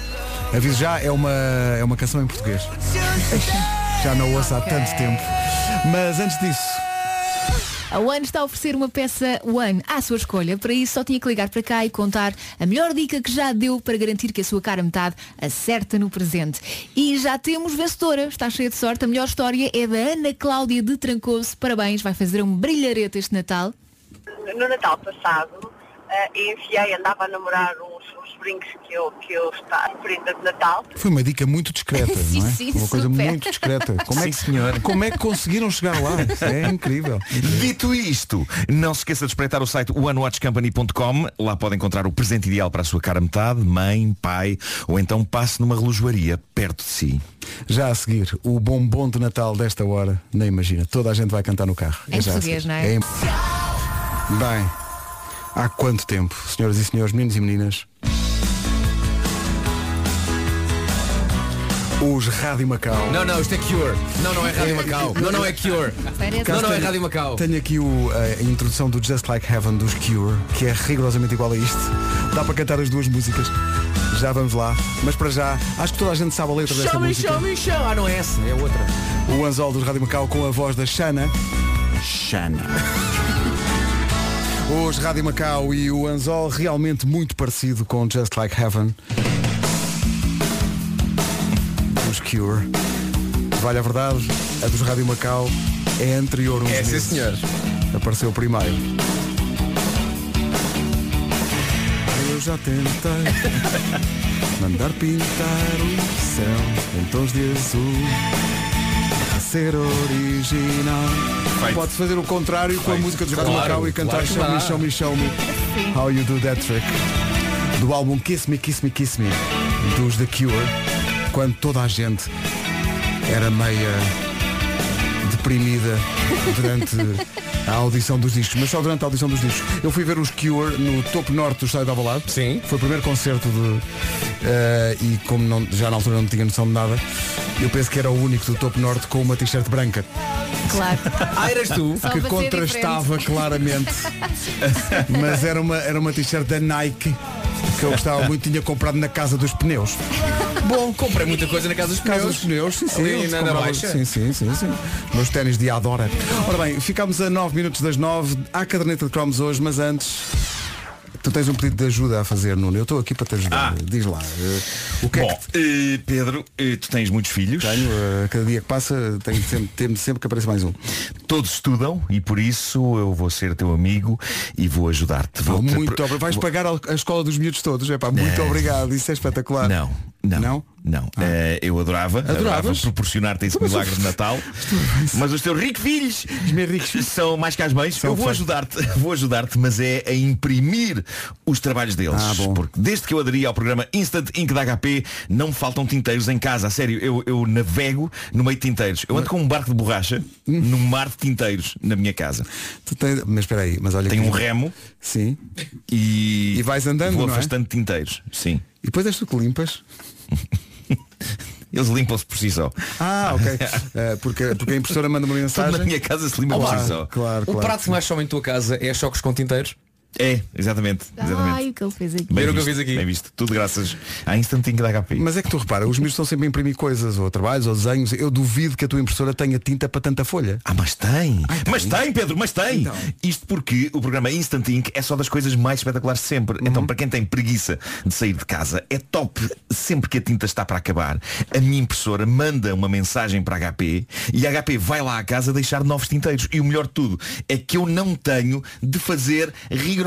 Aviso já, é uma, é uma canção em português. Já não ouço há tanto tempo. Mas antes disso, A One está a oferecer uma peça One à sua escolha. Para isso só tinha que ligar para cá e contar a melhor dica que já deu para garantir que a sua cara metade acerta no presente. E já temos vencedora. Está cheia de sorte. A melhor história é da Ana Cláudia de Trancoso. Parabéns, vai fazer um brilharete este Natal. no Natal passado eh, enviei, andava a namorar uns, uns brincos que eu, que eu está em prenda de Natal. foi uma dica muito discreta, Sim, não é? sim, uma coisa super. muito discreta. Como é, que, senhor. como é que conseguiram chegar lá? É incrível. Dito isto, não se esqueça de espreitar o site onewatchcompany.com. Lá pode encontrar o presente ideal para a sua cara metade, mãe, pai, ou então passe numa relojoaria perto de si. Já a seguir, o bombom de Natal desta hora, nem imagina. Toda a gente vai cantar no carro. Em já a português, não é? em- Bem, há quanto tempo, senhoras e senhores, meninos e meninas? Os Rádio Macau. Não, não, isto é Cure. Não, não é Rádio Macau. Não, não é Cure. Não, não é Rádio Macau. Tenho aqui o, eh, a introdução do Just Like Heaven dos Cure, que é rigorosamente igual a isto. Dá para cantar as duas músicas. Já vamos lá. Mas para já, acho que toda a gente sabe a letra desta Show me, música. show me, show. Ah, não é essa, é outra. O Anzol dos Rádio Macau com a voz da Xana. Xana. Os Rádio Macau e o Anzol realmente muito parecido com Just Like Heaven. Os Cure. Vale a verdade, a dos Rádio Macau é anterior uns É, sim, meses. senhor. Apareceu primeiro. Eu já tentei mandar pintar o céu em tons de azul. Ser original. Pode fazer o contrário com a música dos Claro, Macau e cantar claro Show Me. Show Me, Show Me. How You Do That Trick. Do álbum Kiss Me, Kiss Me, Kiss Me. Dos The Cure. Quando toda a gente era meia deprimida durante a audição dos discos, mas só durante a audição dos discos. Eu fui ver os Cure no topo norte do estádio de Alvalade. Sim. Foi o primeiro concerto de eh, e como não- já na altura não tinha noção de nada, eu penso que era o único do topo norte com uma t-shirt branca Claro. Ah, eras tu? Só que para ser contrastava claramente. Mas era uma, era uma t-shirt da Nike que eu gostava muito, tinha comprado na casa dos pneus. Bom, comprei muita coisa na casa dos Casa pneus. dos pneus, sim, sim. Ali na, baixa. Sim, sim, sim, sim. Meus ténis de Adora. Ora bem, ficámos a 9 minutos das 9. Há caderneta de cromos hoje, mas antes. Tu tens um pedido de ajuda a fazer, Nuno. Eu estou aqui para te ajudar. Diz lá. eh, o que é Bom, eh, Pedro, eh, tu tens muitos filhos. Tenho, cada dia que passa tenho sempre, sempre que apareça mais um. Todos estudam e por isso eu vou ser teu amigo e vou ajudar-te. Vou muito obrigado. Vais pagar a escola dos miúdos todos. É pá, muito É. obrigado. Isso é espetacular. Não, não. Não? Não. Eh, eu adorava, adorava proporcionar-te esse milagre de Natal. Mas os teus ricos filhos são mais que as mães. Eu vou ajudar-te, vou ajudar-te, mas é a imprimir os trabalhos deles. Ah. Porque desde que eu aderi ao programa Instant Ink da HP, não me faltam tinteiros em casa. A sério, eu, eu navego no meio de tinteiros. Eu ando com um barco de borracha num mar de tinteiros na minha casa. Tens- Mas espera aí, mas olha que- um remo Sim. e, E vais andando, vou é? afastando tinteiros. Sim. E depois és tu que limpas. Eles limpam-se por si só. Ah, ok. Eh, porque, porque a impressora manda uma Tudo mensagem. na minha casa se limpa por Claro, si só. Claro, O claro. prato que mais some em tua casa é choques com tinteiros? É, exatamente. exatamente. Ai, o que ele fez aqui. Bem o que eu visto, fiz aqui. Bem visto. Tudo graças à Instant Ink da HP. Mas é que tu repara, os miúdos estão sempre a imprimir coisas, ou trabalhos, ou desenhos. Eu duvido que a tua impressora tenha tinta para tanta folha. Ah, mas tem. Mas tem, Pedro, mas tem. Então. Isto porque o programa Instant Ink é só das coisas mais espetaculares de sempre. Uhum. Então, para quem tem preguiça de sair de casa, é top. Sempre que a tinta está para acabar, a minha impressora manda uma mensagem para a HP e a HP vai lá à casa deixar novos tinteiros. E o melhor de tudo é que eu não tenho de fazer rigorosamente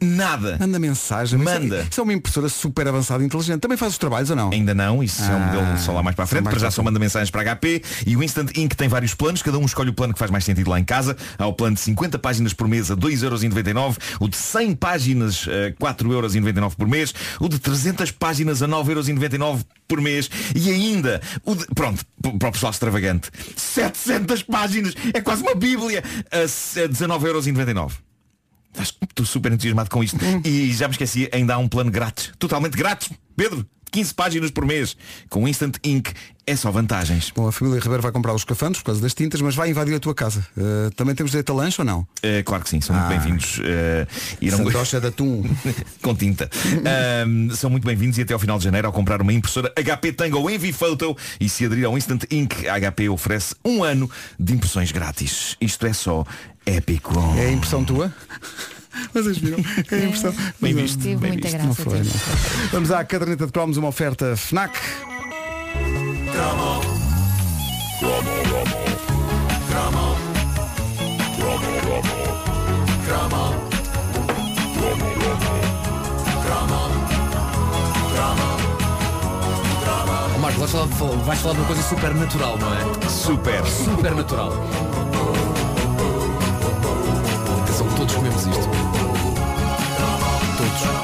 nada. Manda mensagem. mas Manda. Isso é, isso é uma impressora super avançada e inteligente. Também faz os trabalhos ou não? Ainda não, isso é um Ah, modelo só lá mais para a frente, para já só manda mensagens para HP e o Instant Ink tem vários planos, cada um escolhe o plano que faz mais sentido lá em casa. Há o plano de 50 páginas por mês a 2,99€, o de 100 páginas a 4,99€ por mês, o de 300 páginas a 9,99€ por mês e ainda, o de, pronto, para o pessoal extravagante, 700 páginas, é quase uma bíblia, a 19,99€. Estou super entusiasmado com isto. E já me esqueci, ainda há um plano grátis. Totalmente grátis. Pedro, 15 páginas por mês. Com Instant Ink é só vantagens. Bom, a família Ribeiro vai comprar os cafandos por causa das tintas, mas vai invadir a tua casa. Eh, também temos direito a lanche ou não? É, claro que sim, são muito Ah. bem-vindos. eh, irão- Santocha de atum. com tinta. Ahm, são muito bem-vindos e até ao final de janeiro ao comprar uma impressora HP Tango Envy Photo e se aderir ao Instant Ink, a HP oferece um ano de impressões grátis. Isto é só épico. É a impressão tua? Vocês viram? É a impressão. Bem visto. Teve bem muita visto. graça. Não foi, não. Vamos à caderneta de cromos, uma oferta FNAC. Oh, Marcos, vais falar, de- vais falar de uma coisa super natural, não é? Super. Super natural. Atenção, todos comemos isto. тот же.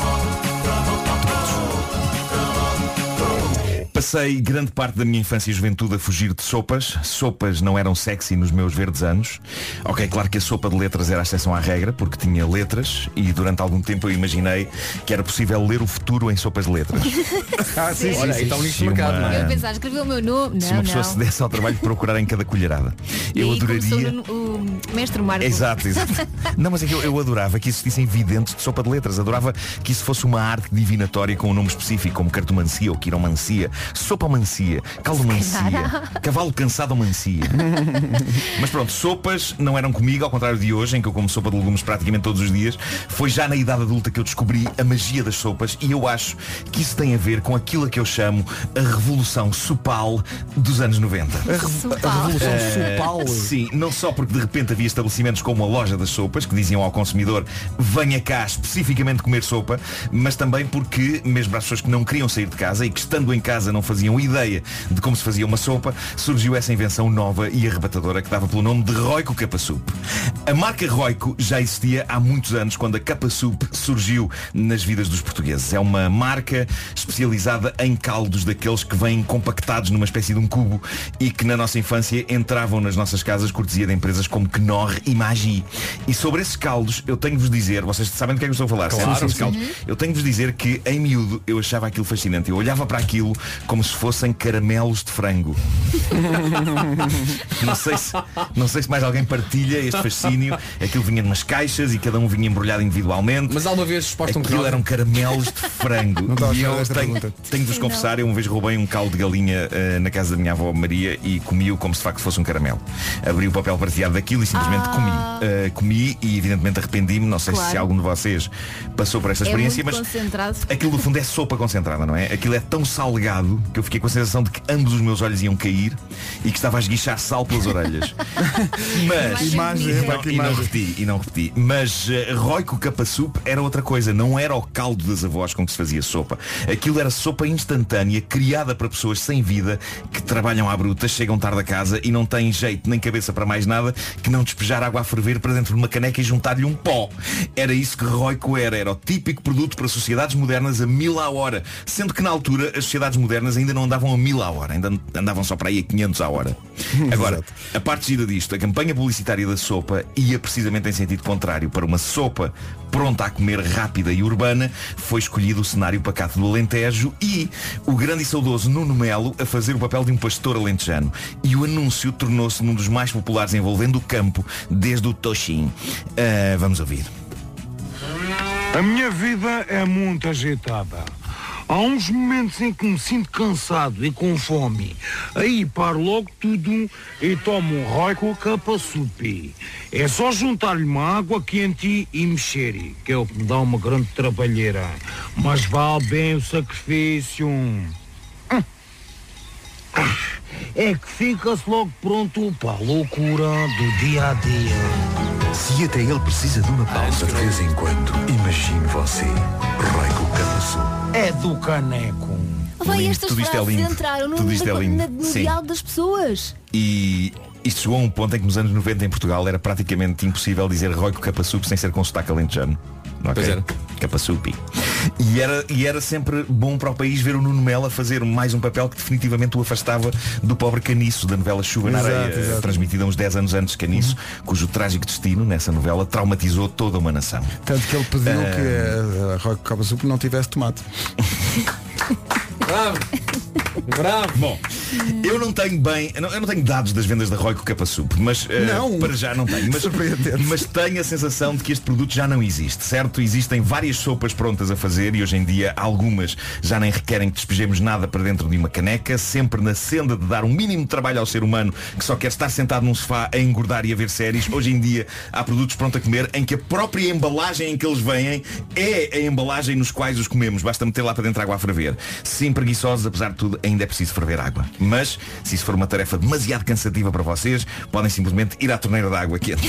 Passei grande parte da minha infância e juventude a fugir de sopas. Sopas não eram sexy nos meus verdes anos. Ok, claro que a sopa de letras era a exceção à regra, porque tinha letras e durante algum tempo eu imaginei que era possível ler o futuro em sopas de letras. Ah, sim, Olha, sim, aí está um nicho de Uma- mercado, não é? Eu pensava, escreveu o meu nome. Se Não, uma pessoa não. se desse ao trabalho de procurar em cada colherada. E Eu adoraria. o mestre Marco. Exato, exato. Não, mas é que eu, eu adorava que existissem videntes de sopa de letras. Adorava que isso fosse uma arte divinatória com um nome específico, como cartomancia ou quiromancia, sopamancia, caldomancia, cavalo cansado mancia. mas pronto, sopas não eram comigo, ao contrário de hoje, em que eu como sopa de legumes praticamente todos os dias. Foi já na idade adulta que eu descobri a magia das sopas e eu acho que isso tem a ver com aquilo a que eu chamo a revolução supal dos anos 90. A revolução Eh, supal. Sim, não só porque de repente havia estabelecimentos como a loja das sopas que diziam ao consumidor venha cá especificamente comer sopa, mas também porque, mesmo para as pessoas que não queriam sair de casa e que estando em casa não faziam ideia de como se fazia uma sopa, surgiu essa invenção nova e arrebatadora que dava pelo nome de Roico Capa Soup. A marca Roico já existia há muitos anos quando a Capa Soup surgiu nas vidas dos portugueses. É uma marca especializada em caldos daqueles que vêm compactados numa espécie de um cubo e que na nossa infância entravam nas nossas casas cortesia de empresas como Knorr e Magi. E sobre esses caldos, eu tenho de vos dizer, vocês sabem do que é que eu estou a falar, Claro, caldos. Eu tenho de vos dizer que em miúdo eu achava aquilo fascinante. Eu olhava para aquilo como se fossem caramelos de frango. não, sei se, não sei se mais alguém partilha este fascínio. Aquilo vinha numas caixas e cada um vinha embrulhado individualmente. Mas alguma vez exposto um Aquilo eram caramelos de frango. E eu tenho, tenho de vos confessar, eu uma vez roubei um caldo de galinha eh, na casa da minha avó Maria e comi-o como se de facto fosse um caramelo. Abri o papel prateado daquilo e simplesmente Ah. comi. Eh, comi e evidentemente arrependi-me. Não sei Claro. se algum de vocês passou por esta É experiência, muito mas. Aquilo no fundo é sopa concentrada, não é? Aquilo é tão salgado que eu fiquei com a sensação de que ambos os meus olhos iam cair e que estava a esguichar sal pelas orelhas. Mas Imagem, e não, e não repeti, e não repeti. Mas uh, Roico Capasup era outra coisa, não era o caldo das avós com que se fazia sopa. Aquilo era sopa instantânea, criada para pessoas sem vida, que trabalham à bruta, chegam tarde a casa e não têm jeito nem cabeça para mais nada que não despejar água a ferver para dentro de uma caneca e juntar-lhe um pó. Era isso que Roico era, era o típico produto para sociedades modernas a mil à hora. Sendo que na altura as sociedades modernas ainda não andavam a mil à hora, ainda andavam só para aí a 500 à hora. Agora, a parte gira disto, a campanha publicitária da sopa ia precisamente em sentido contrário. Para uma sopa pronta a comer rápida e urbana, foi escolhido o cenário pacato do Alentejo e o grande e saudoso Nuno Melo a fazer o papel de um pastor alentejano. E o anúncio tornou-se num dos mais populares envolvendo o campo desde o Toxim. Ah, vamos ouvir. A minha vida é muito agitada. Há uns momentos em que me sinto cansado e com fome. Aí paro logo tudo e tomo um roico capasupi. É só juntar-lhe uma água quente e mexer, que é o que me dá uma grande trabalheira. Mas vale bem o sacrifício. É que fica-se logo pronto para a loucura do dia a dia. Se até ele precisa de uma pausa de vez em quando, imagine você, Raico. É do caneco. Vai, Lindo, estas tudo isto é lindo. entraram no, Tudo isto é lindo. na- no diálogo das pessoas. E isto chegou a um ponto em que nos anos 90 em Portugal era praticamente impossível dizer Roico Capasup sem ser com sotaque alentejano. Ok? Pois era. Capasupi. E era, e era sempre bom para o país ver o Nuno Melo a fazer mais um papel que definitivamente o afastava do pobre Caniço, da novela Chuva na Areia, exato. transmitida uns 10 anos antes de Caniço, cujo trágico destino nessa novela traumatizou toda uma nação. Tanto que ele pediu Ah. que a Rock Copa Soup não tivesse tomate. Bravo! Bravo! Bom, eu não tenho bem, eu não, eu não tenho dados das vendas da Roico Capasup, mas Não. para já não tenho. Mas, mas tenho a sensação de que este produto já não existe, certo? Existem várias sopas prontas a fazer e hoje em dia algumas já nem requerem que despejemos nada para dentro de uma caneca, sempre na senda de dar um mínimo de trabalho ao ser humano que só quer estar sentado num sofá a engordar e a ver séries. Hoje em dia há produtos prontos a comer em que a própria embalagem em que eles vêm é a embalagem nos quais os comemos. Basta meter lá para dentro água a ferver. Sim, preguiçosos, apesar de tudo, ainda é preciso ferver água. Mas, se isso for uma tarefa demasiado cansativa para vocês, podem simplesmente ir à torneira da água quente.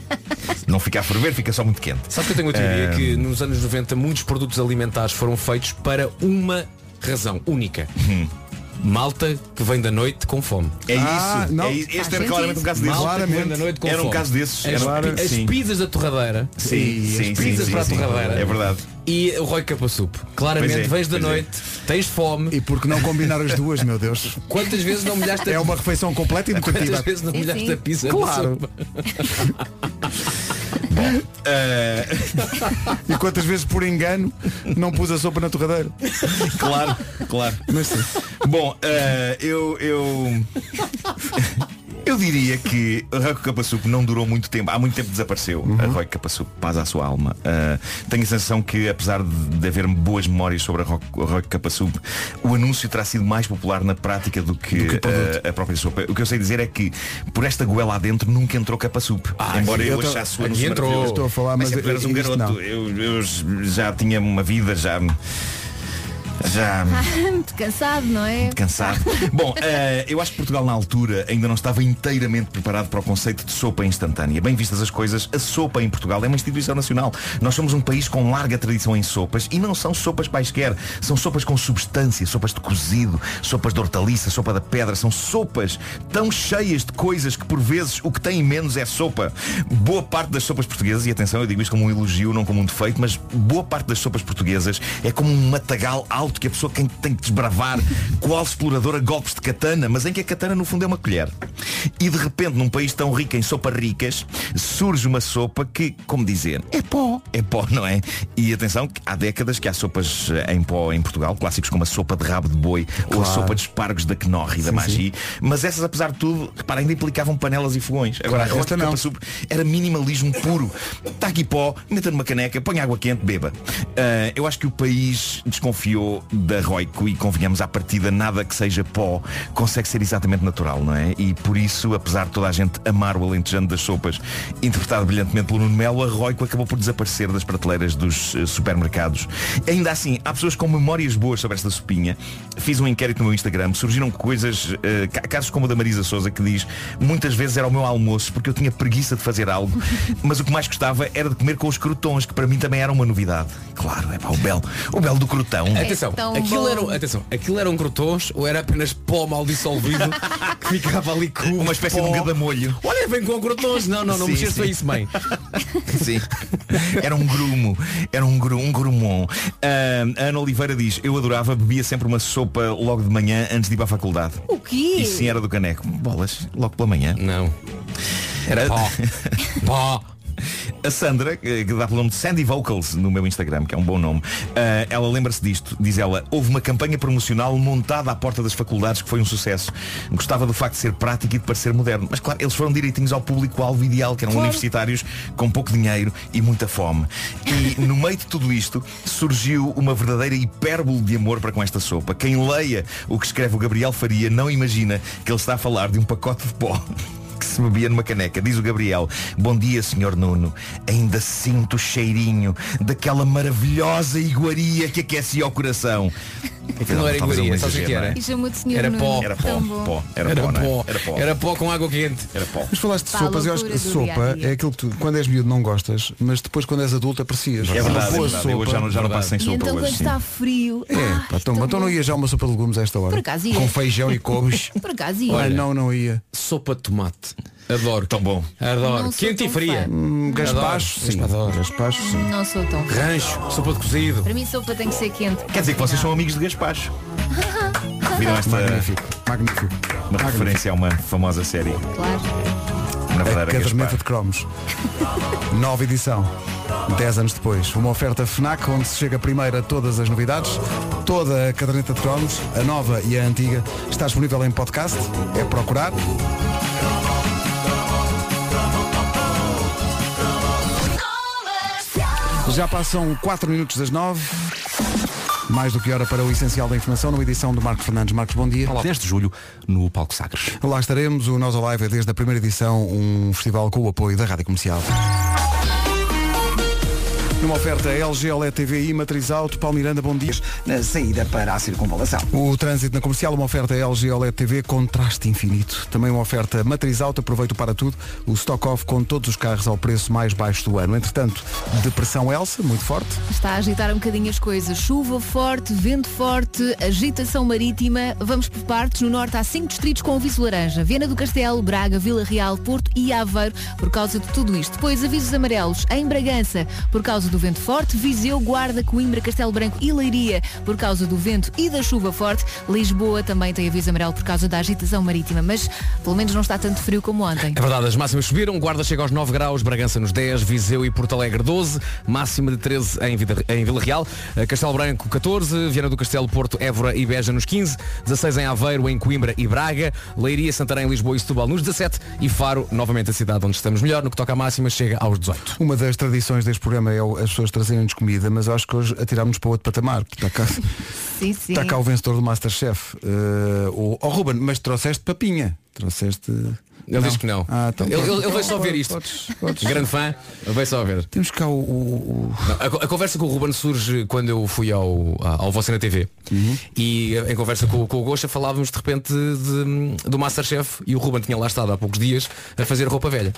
Não fica a ferver, fica só muito quente. Sabe que eu tenho a teoria Ah, que nos anos 90 muitos produtos alimentares foram feitos para uma razão única. Malta que vem da noite com fome. É Ah, isso. não. é isso. Este Faz era claramente um caso desses. Malta que vem da noite com Era um fome. caso desses. As, Era- as pizzas da torradeira. Sim, sim, as pizzas sim, para a sim. torradeira. É verdade. E o Roy Capasup. Claramente é, vens da é. noite, tens fome. E por que não combinar as duas, meu Deus? Quantas vezes não molhaste a É uma refeição completa e Quantas nutritiva. vezes não molhaste sim. a pizza na Claro. sopa? Ah, E quantas vezes por engano não pus a sopa na torradeira? claro, claro. Mas sim. Bom, eh, eu, eu. Eu diria que Roy Capasup não durou muito tempo. Há muito tempo desapareceu a Roy Capasup, paz à sua alma. Eh, tenho a sensação que, apesar de, de haver boas memórias sobre a Roy Capasup, o anúncio terá sido mais popular na prática do que, eh, a própria sopa. O que eu sei dizer é que, por esta goela adentro, nunca entrou Capasup. embora eu, eu achasse o anúncio entrou. Estou a falar, mas sempre eras um garoto. Eu, eu já tinha uma vida, já. Já. Muito cansado, não é? Cansado. Bom, eh, eu acho que Portugal na altura ainda não estava inteiramente preparado para o conceito de sopa instantânea. Bem vistas as coisas, a sopa em Portugal é uma instituição nacional. Nós somos um país com larga tradição em sopas e não são sopas quaisquer. São sopas com substância, sopas de cozido, sopas de hortaliça, sopa da pedra. São sopas tão cheias de coisas que por vezes o que tem menos é sopa. Boa parte das sopas portuguesas, e atenção, eu digo isto como um elogio, não como um defeito, mas boa parte das sopas portuguesas é como um matagal alto que a pessoa quem tem que desbravar qual explorador a golpes de katana, mas em que a katana no fundo é uma colher. E de repente, num país tão rico em sopas ricas, surge uma sopa que, como dizer, é pó. É pó, não é? E atenção, há décadas que há sopas eh, em pó em Portugal, clásicos como a sopa de rabo de boi ou a Claro. sopa de espargos da Knorr e da Magi, mas essas, apesar de tudo, repara, ainda implicavam panelas e fogões. Agora, Claro, a esta não. Super era minimalismo puro. Está aqui pó, meta numa caneca, põe água quente, beba. Ah, eu acho que o país desconfiou da Roico e convenhamos à partida nada que seja pó consegue ser exatamente natural, não é? E por isso, apesar de toda a gente amar o alentejano das sopas, interpretado brilhantemente pelo Nuno Melo, a Roico acabou por desaparecer das prateleiras dos eh, supermercados. Ainda assim, há pessoas com memórias boas sobre esta sopinha. Fiz um inquérito no meu Instagram, surgiram coisas, eh, ca- casos como o da Marisa Souza que diz muitas vezes era o meu almoço porque eu tinha preguiça de fazer algo, mas o que mais gostava era de comer com os crotons, que para mim também era uma novidade. Claro, é pá, o belo, o belo do crotão. Atenção, aquilo era, atenção, aquilo eram crotons ou era apenas pó mal dissolvido que ficava ali com Uma espécie de um gadamolho. Olha, vem com crotons. Não, não, não Sim, mexeste sim. a isso, mãe. Sim. Era um grumo. Era um, gru, um grumon. Ah, a Ana Oliveira diz, eu adorava, bebia sempre uma sopa logo de manhã antes de ir para a faculdade. O quê? E sim era do caneco. Bolas, logo pela manhã. Não. Era pó. pó. A Sandra, eh, que dá pelo nome de Sandy Vocals no meu Instagram, que é um bom nome, eh, ela lembra-se disto. Diz ela, houve uma campanha promocional montada à porta das faculdades que foi um sucesso. Gostava do facto de ser prático e de parecer moderno. Mas claro, eles foram direitinhos ao público-alvo ideal, que eram Claro. universitários com pouco dinheiro e muita fome. E no meio de tudo isto, surgiu uma verdadeira hipérbole de amor para com esta sopa. Quem leia o que escreve o Gabriel Faria não imagina que ele está a falar de um pacote de pó que se bebia numa caneca. Diz o Gabriel, bom dia, senhor Nuno. Ainda sinto o cheirinho daquela maravilhosa iguaria que aquecia o coração. Não era iguaria, sabes o que era? é? Senhor Era pó. Era pó, pó. Era, Era pó, é? pó. Era pó. Era pó com água quente. Era pó. Mas falaste de sopas, eu acho que sopa é aquilo que tu, quando és miúdo não gostas, mas depois quando és adulto aprecias. É verdade, é verdade. Eu já não- já não passo sem E sopa então hoje, quando sim. está frio. É, ah, pá, então, então não ia já uma sopa de legumes a esta hora. Por acaso ia. Com feijão e couves. Por acaso ia. Olha, não, não ia. Sopa de tomate. Adoro. Tão bom. Adoro. Não sou Quente e tão fria. fã. Hum, gaspacho, sim. Adoro. Gaspacho, sim. Não sou tão fã. Rancho. Sopa de cozido. Para mim sopa tem que ser quente. Quer dizer que vocês são amigos de Gaspacho. Viram esta Magnífico, magnífico. uma referência a uma famosa série. Claro. Na A verdade, é caderneta Gaspar. de cromos. Nova edição. Dez anos depois. Uma oferta FNAC onde se chega primeiro a todas as novidades. Toda a caderneta de cromos, a nova e a antiga, está disponível em podcast. É procurar. Já passam 4 minutos das 9. Mais do que hora para o essencial da informação, numa edição do Marcos Fernandes. Marcos, bom dia. 10 de julho no Palco Sagres. Lá estaremos, o Nós Alive é desde a primeira edição um festival com o apoio da Rádio Comercial. Numa oferta LG OLED TV e Matriz Auto, Paulo Miranda, bom dia. Na saída para a circunvalação. O trânsito na comercial, uma oferta LG OLED TV, contraste infinito. Também uma oferta Matriz Auto, aproveito para tudo. O Stock Off com todos os carros ao preço mais baixo do ano. Entretanto, depressão Elsa, muito forte. Está a agitar um bocadinho as coisas. Chuva forte, vento forte, agitação marítima. Vamos por partes. No norte há cinco distritos com aviso laranja. Viana do Castelo, Braga, Vila Real, Porto e Aveiro por causa de tudo isto. Depois avisos amarelos em Bragança por causa do vento forte. Viseu, Guarda, Coimbra, Castelo Branco e Leiria por causa do vento e da chuva forte. Lisboa também tem aviso amarelo por causa da agitação marítima. Mas pelo menos não está tanto frio como ontem. É verdade, as máximas subiram, Guarda chega aos 9 graus, Bragança nos 10, Viseu e Porto Alegre 12, máxima de 13 em, Vida- em Vila Real, eh, Castelo Branco 14, Viana do Castelo, Porto, Évora e Beja nos 15, 16 em Aveiro, em Coimbra e Braga, Leiria, Santarém, Lisboa e Setúbal nos 17 e Faro, novamente a cidade onde estamos melhor, no que toca a máxima, chega aos 18. Uma das tradições deste programa é o- as pessoas trazerem-nos comida, mas acho que hoje atirámos para outro patamar. Está cá, Sim, sim. está cá o vencedor do Masterchef. Uh, o oh, Ruben, mas trouxeste papinha. Trouxeste. Ele diz que não. Ah, então ele, ele, ele veio só ver isto. podes- podes. Grande fã, veio só ver. Temos cá o. o- Não, A, a conversa com o Ruben surge quando eu fui ao, ao Você na TV e eh, em conversa com, com o Gosta falávamos de repente de- do Masterchef e o Ruben tinha lá estado há poucos dias a fazer roupa velha.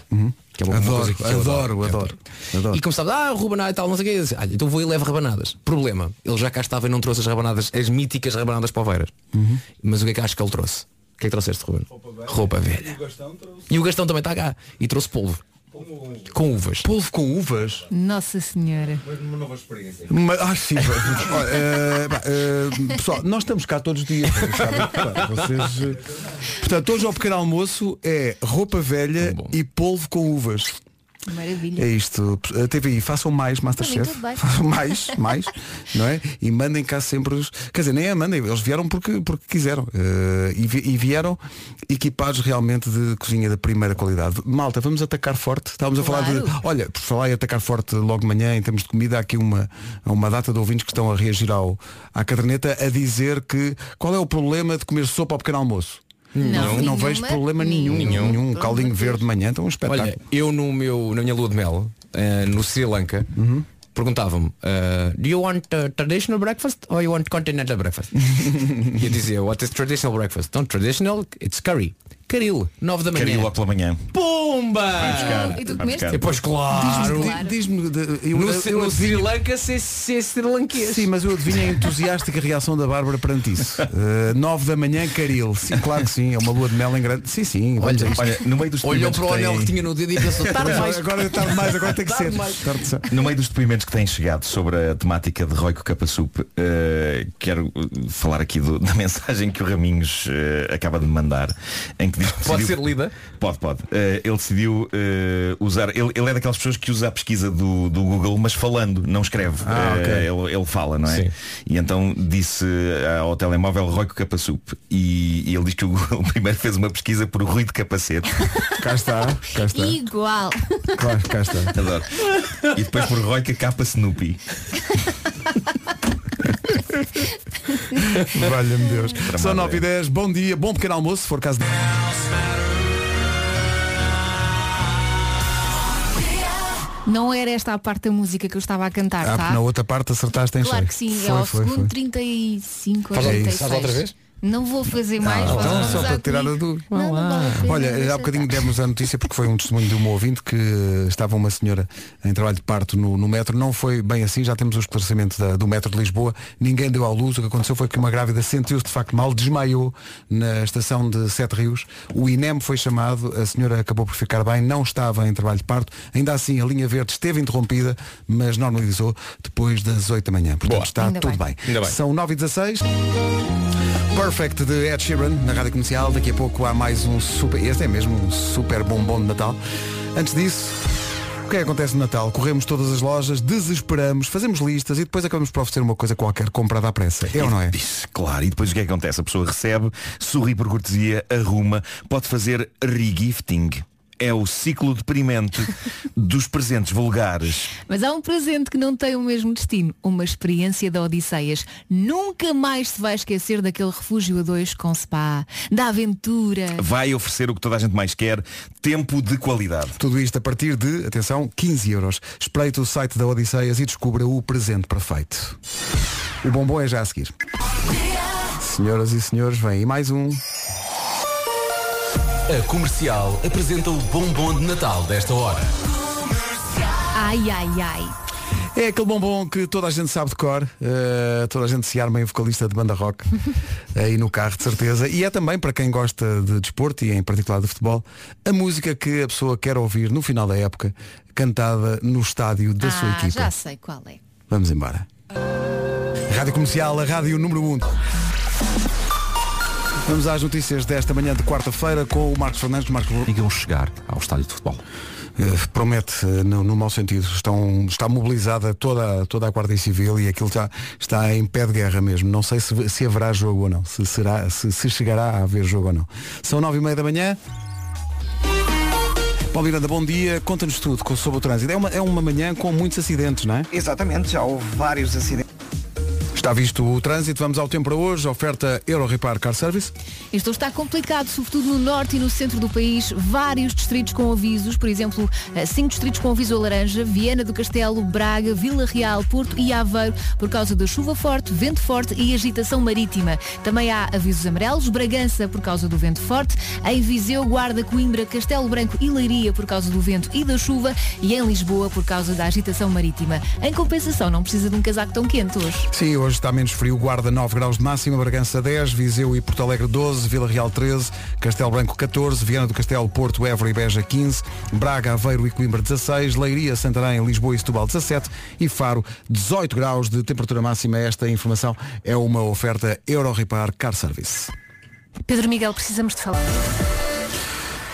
Que é uma, Adoro, coisa que adoro, adoro, pá. adoro. E começava, ah, Ruben ah, e tal, não sei o que. Disse, Olha, então vou e levo rabanadas. Problema, ele já cá estava e não trouxe as rabanadas, as míticas rabanadas poveiras. Mas o que é que acho que ele trouxe? O que é que trouxeste, Ruben? Roupa velha. E o Gastão também está cá. E trouxe polvo. Com uvas. Polvo com uvas? Nossa Senhora. Uma nova experiência. Mas, ah, sim, pá, eh, pessoal, nós estamos cá todos os dias. vocês sabem, pá, vocês, eh, portanto, hoje ao pequeno almoço é roupa velha e polvo com uvas. Maravilha. É isto. A TVI, façam mais Masterchef. Façam mais, mais, não é? E mandem cá sempre os. Quer dizer, nem é mandem, eles vieram porque, porque quiseram. Eh, e, e vieram equipados realmente de cozinha da primeira qualidade. Malta, vamos atacar forte. Estávamos a falar de. Claro. Olha, por falar em atacar forte logo de manhã em termos de comida, há aqui uma, uma data de ouvintes que estão a reagir ao, à caderneta a dizer que qual é o problema de comer sopa ao pequeno almoço? Não. não vejo Nenhuma. problema nenhum. Nenhum. nenhum. Um caldinho verde de manhã, então um espetáculo. Olha, eu no meu, na minha lua de mel, eh, no Sri Lanka, Uhum. perguntavam-me, eh, do you want uh, traditional breakfast or you want continental breakfast? e eu dizia, what is traditional breakfast? Don't traditional, it's curry. Caril, 9 da manhã. Caril logo pela manhã. Pumba! Vai buscar, E tu vai comeste? buscar. Pois claro. Diz-me, de- eu- no, eu- eu no Sri adivinho- Lanka ser, ser Sri Lankês. Sim, mas eu adivinho a entusiástica reação da Bárbara perante isso. Uh, 9 da manhã, Caril. Sim, claro que sim. É uma lua de mel em grande. Sim, sim. vamos a Olha, isto. Olha, no meio dos Olhou depoimentos para o que anel têm- que tinha no dedo e pensou, tarde Agora- mais. Agora está demais, agora tem que ser. Tarde mais. Tarde. No meio dos depoimentos que têm chegado sobre a temática de Roico Capasup, eh, quero eh, falar aqui do- da mensagem que o Raminhos eh, acaba de me mandar, em que diz Pode decidiu- ser lida? Pode, pode. Eh, ele decidiu eh, usar. Ele, ele é daquelas pessoas que usa a pesquisa do, do Google, mas falando, não escreve. Ah, Eh, ok. ele, ele fala, não é? Sim. E então disse ao telemóvel Roico Capasup. E, e ele diz que o Google primeiro fez uma pesquisa por Rui de capacete. Cá está, cá está. Igual. Claro, cá está. Adoro. E depois por Roica capa Snoopy. Valha-me Deus. São 9 é. e 10. Bom dia, bom pequeno almoço, se for caso de... Não era esta a parte da música que eu estava a cantar, Ah, tá? na outra parte acertaste em Claro cheio. que sim, é Foi, ao foi, segundo foi. 35 ou Faz- 36. faz outra vez? Não vou fazer mais, Ah, então, só para tirar a dúvida. Não, não vale Olha, há bocadinho estar. demos a notícia porque foi um testemunho de um ouvinte que estava uma senhora em trabalho de parto no, no metro. Não foi bem assim, já temos o esclarecimento da- do metro de Lisboa. Ninguém deu à luz. O que aconteceu foi que uma grávida sentiu-se de facto mal, desmaiou na estação de Sete Rios. O INEM foi chamado, a senhora acabou por ficar bem, não estava em trabalho de parto. Ainda assim, a linha verde esteve interrompida, mas normalizou depois das 8 da manhã. Portanto, Boa. está Ainda tudo bem. bem. São 9 e 16 Perfect de Ed Sheeran na Rádio Comercial. Daqui a pouco há mais um super. Este é mesmo um super bombom de Natal. Antes disso, o que é que acontece no Natal? Corremos todas as lojas, desesperamos, fazemos listas e depois acabamos por oferecer uma coisa qualquer comprada à pressa. É ou não é? Claro, e depois o que é que acontece? A pessoa recebe, sorri por cortesia, arruma, pode fazer regifting. É o ciclo deprimente dos presentes vulgares. Mas há um presente que não tem o mesmo destino. Uma experiência de Odisseias. Nunca mais se vai esquecer daquele refúgio a dois com spa. Da aventura. Vai oferecer o que toda a gente mais quer, tempo de qualidade. Tudo isto a partir de, atenção, 15 euros. Espreite o site da Odisseias e descubra o presente perfeito. O bombom é já a seguir. Senhoras e senhores, vem aí mais um. A comercial apresenta o bombom de Natal desta hora. Ai, ai, ai. É aquele bombom que toda a gente sabe de cor, eh, toda a gente se arma em vocalista de banda rock aí no carro de certeza. E é também para quem gosta de desporto e em particular de futebol, a música que a pessoa quer ouvir no final da época, cantada no estádio da sua ah, equipa. já sei qual é. Vamos embora. Rádio Comercial, a rádio número 1. Vamos às notícias desta manhã de quarta-feira com o Marcos Fernandes. Marcos Digam chegar ao estádio de futebol. Eh, promete eh, no, no mau sentido Estão, está mobilizada toda, toda a Guarda Civil e aquilo já está em pé de guerra mesmo não sei se, se haverá jogo ou não se, será, se, se chegará a haver jogo ou não são nove e meia da manhã Paulo Miranda, bom dia conta-nos tudo sobre o trânsito é uma, é uma manhã com muitos acidentes, não é? Exatamente, já houve vários acidentes. Está visto o trânsito, vamos ao tempo para hoje oferta Euro Repar Car Service Isto está complicado, sobretudo no norte e no centro do país. Vários distritos com avisos, por exemplo, eh, cinco distritos com aviso laranja, Viana do Castelo, Braga, Vila Real, Porto e Aveiro, por causa da chuva forte, vento forte e agitação marítima. Também há avisos amarelos, Bragança por causa do vento forte, em Viseu, Guarda, Coimbra, Castelo Branco e Leiria por causa do vento e da chuva e em Lisboa por causa da agitação marítima. Em compensação, não precisa de um casaco tão quente hoje. Sim, hoje Hoje está menos frio, Guarda 9 graus de máxima, Bragança 10, Viseu e Porto Alegre 12, Vila Real 13, Castelo Branco 14, Viana do Castelo, Porto, Évora e Beja 15, Braga, Aveiro e Coimbra 16, Leiria, Santarém, Lisboa e Setúbal 17 e Faro 18 graus de temperatura máxima. Esta informação é uma oferta Euro Repar Car Service. Pedro Miguel, precisamos de falar.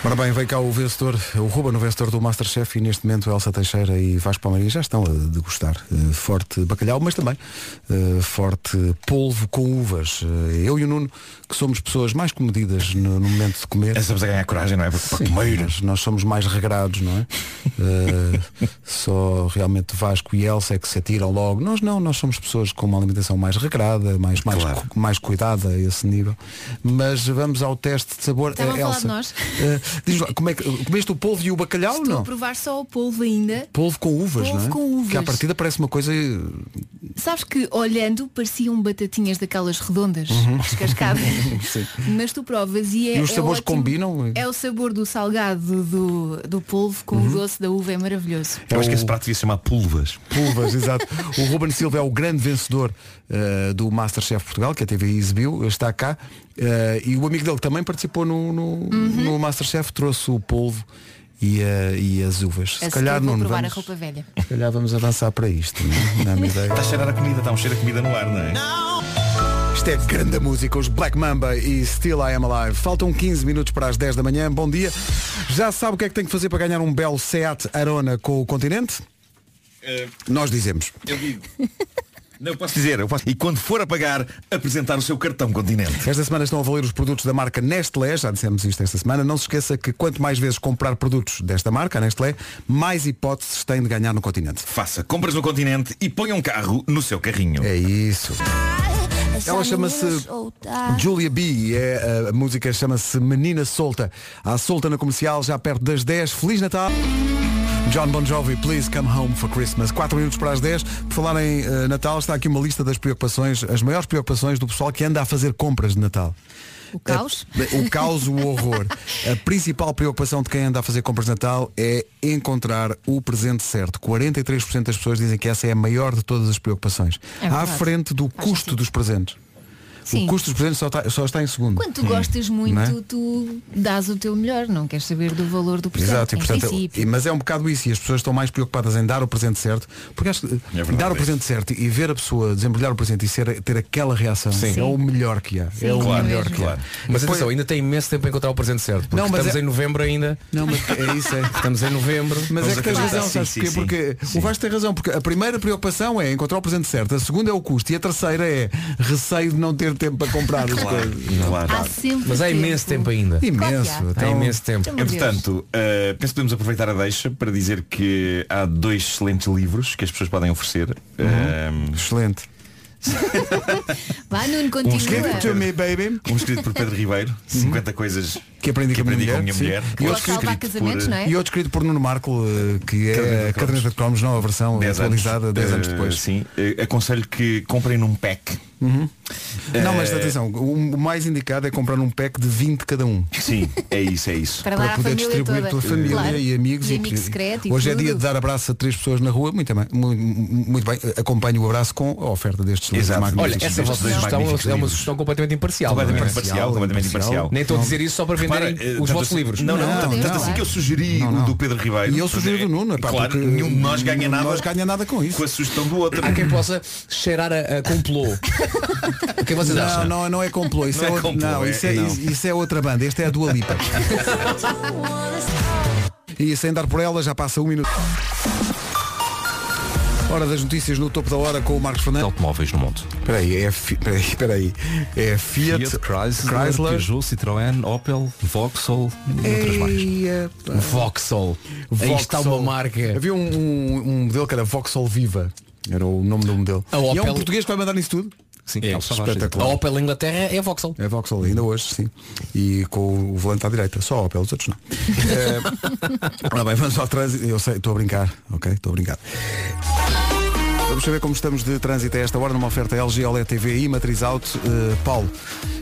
Ora bem, vem cá o vencedor, o Ruben, o vencedor do Masterchef e neste momento Elsa Teixeira e Vasco Palmeiras já estão a degustar eh, forte bacalhau, mas também eh, forte polvo com uvas. Eh, eu e o Nuno, que somos pessoas mais comedidas no, no momento de comer. Estamos a ganhar coragem, não é? Porque para comer. nós, nós somos mais regrados, não é? Só realmente Vasco e Elsa é que se atiram logo. Nós não, nós somos pessoas com uma alimentação mais regrada, mais, mais, Claro. cu- mais cuidada a esse nível. Mas vamos ao teste de sabor. Estavam a falar Elsa, de nós. Diz lá, como é que comeste o polvo e o bacalhau ou Estou não? a provar só o polvo ainda. Polvo com uvas, Polvo não é? com uvas. Que à partida parece uma coisa. Sabes que olhando pareciam batatinhas daquelas redondas, Uhum. descascadas. Sim. Mas tu provas e é. E os é sabores ótimo. combinam? É o sabor do salgado do, do polvo com Uhum. o doce da uva, é maravilhoso. Eu acho que esse prato devia se chamar pulvas. Pulvas, exato. O Ruben Silva é o grande vencedor eh, do Masterchef Portugal, que a TV exibiu, está cá. eh, e o amigo dele que também participou no, no, Uhum. no Masterchef, trouxe o polvo e, e as uvas. A Se calhar não provar vamos, a roupa velha. se calhar vamos avançar para isto, não é? Ideia. Está a cheirar a comida, está um cheiro a comida no ar, não é? Isto é grande música, os Black Mamba e Still I Am Alive. Faltam 15 minutos para as 10 da manhã. Bom dia. Já sabe o que é que tem que fazer para ganhar um belo Seat Arona com o continente? Nós dizemos. Eu digo. Não, eu posso dizer, eu posso. E quando for a pagar, apresentar o seu cartão continente. Esta semana estão a valer os produtos da marca Nestlé, já dissemos isto esta semana. Não se esqueça que quanto mais vezes comprar produtos desta marca, a Nestlé, mais hipóteses tem de ganhar no continente. Faça compras no continente e ponha um carro no seu carrinho. É isso. Ela chama-se Julia B. É, a música chama-se Menina Solta. À solta na comercial, já perto das 10. Feliz Natal! John Bon Jovi, Please Come Home for Christmas. 4 minutos para as 10. Por falar em eh, Natal, está aqui uma lista das preocupações, as maiores preocupações do pessoal que anda a fazer compras de Natal. O caos? A- o caos, o horror. A principal preocupação de quem anda a fazer compras de Natal é encontrar o presente certo. 43% das pessoas dizem que essa é a maior de todas as preocupações. É à frente do custo dos presentes. Sim. O custo dos presentes só está, só está em segundo. Quando tu gostas muito, Não é? tu dás o teu melhor, não queres saber do valor do presente. Exato, e, portanto, e- mas é um bocado isso, e as pessoas estão mais preocupadas em dar o presente certo, porque acho que verdade, dar o é. presente certo e ver a pessoa desembrulhar o presente e ser, ter aquela reação Sim. é o melhor que há. Sim, é o claro, melhor que há. Claro. Mas Depois- atenção, ainda tem imenso tempo para encontrar o presente certo. Porque Não, mas estamos é- em novembro ainda. Não, mas é isso, é. Estamos em novembro. Mas Vamos é que tens razão, Sim, sabes sim, sim. Porque Sim. o Vasco tem razão, porque a primeira preocupação é encontrar o presente certo, a segunda é o custo e a terceira é receio de não ter tempo para comprar as coisas. Claro. Há sempre Mas há imenso tempo ainda. Imenso. Claro Há Então, imenso tempo. Meu Deus. Entretanto, uh, penso que podemos aproveitar a deixa para dizer que há dois excelentes livros que as pessoas podem oferecer. Um, Excelente. Vá, Nuno, Give it to continua. me, baby. um escrito por Pedro Ribeiro, 50 coisas Que aprendi, que com a aprendi minha com a minha mulher. E Ou outro, salvar escrito casamentos, não é? e outro escrito por Nuno Marco, eh, que é Caderneta a de caderneta de cromos, nova versão 10 anos, atualizada 10 anos Uh, depois. Sim, Uh, aconselho que comprem num pack. Não, mas atenção, o o mais indicado é comprar um pack de 20 cada um. Sim, é isso, é isso. Para para poder distribuir toda. pela família Claro. e amigos. E amigo secreto e Hoje é dia de dar abraço a três pessoas na rua. Muito bem, mu- muito bem. Acompanho o abraço com a oferta destes livros Exato. Olha, magníficos. essa vossa sugestão é uma livros. sugestão completamente imparcial. não é? Completamente imparcial, completamente imparcial. Nem estou a dizer isso só para venderem Repara, eh, os vossos assim- livros. Não, não, Não, tanto, não. tanto assim que eu sugeri o do Pedro Ribeiro. E eu sugiro do Nuno, pá, claro, nenhum de nós ganha nada nós ganha nada com isso. com a sugestão do outro. Há quem possa cheirar a, a complô. o que vocês Não, acham? não, não é complô, isso Não é, é outra- complô, não, é- isso, é, não. isso- é outra banda, este é a Dua Lipa. e sem dar por ela já passa um minuto. Hora das notícias no topo da hora com o Marcos Fernandes. Automóveis no mundo. Espera aí, é, fi- espera aí, espera aí. é Fiat, Fiat, Chrysler, Chrysler. Peugeot, Citroën, Opel, Vauxhall e outras mais. Eia, pá. Vauxhall. Aí está uma Vauxhall. marca. Havia um, um, um modelo que era Vauxhall Viva. Era o nome do modelo. A E é um Opel- português que vai mandar nisso tudo? Sim, É, Rocha. espetacular. A Opel Inglaterra é a Vauxhall. É Vauxhall, ainda hoje, sim. E com o volante à direita. Só a Opel, os outros não. é... Ora bem, vamos ao trânsito. Eu sei, estou a brincar, ok? Estou a brincar. Vamos saber como estamos de trânsito a esta hora numa oferta LG OLED TV e Matriz Auto. Uh, Paulo,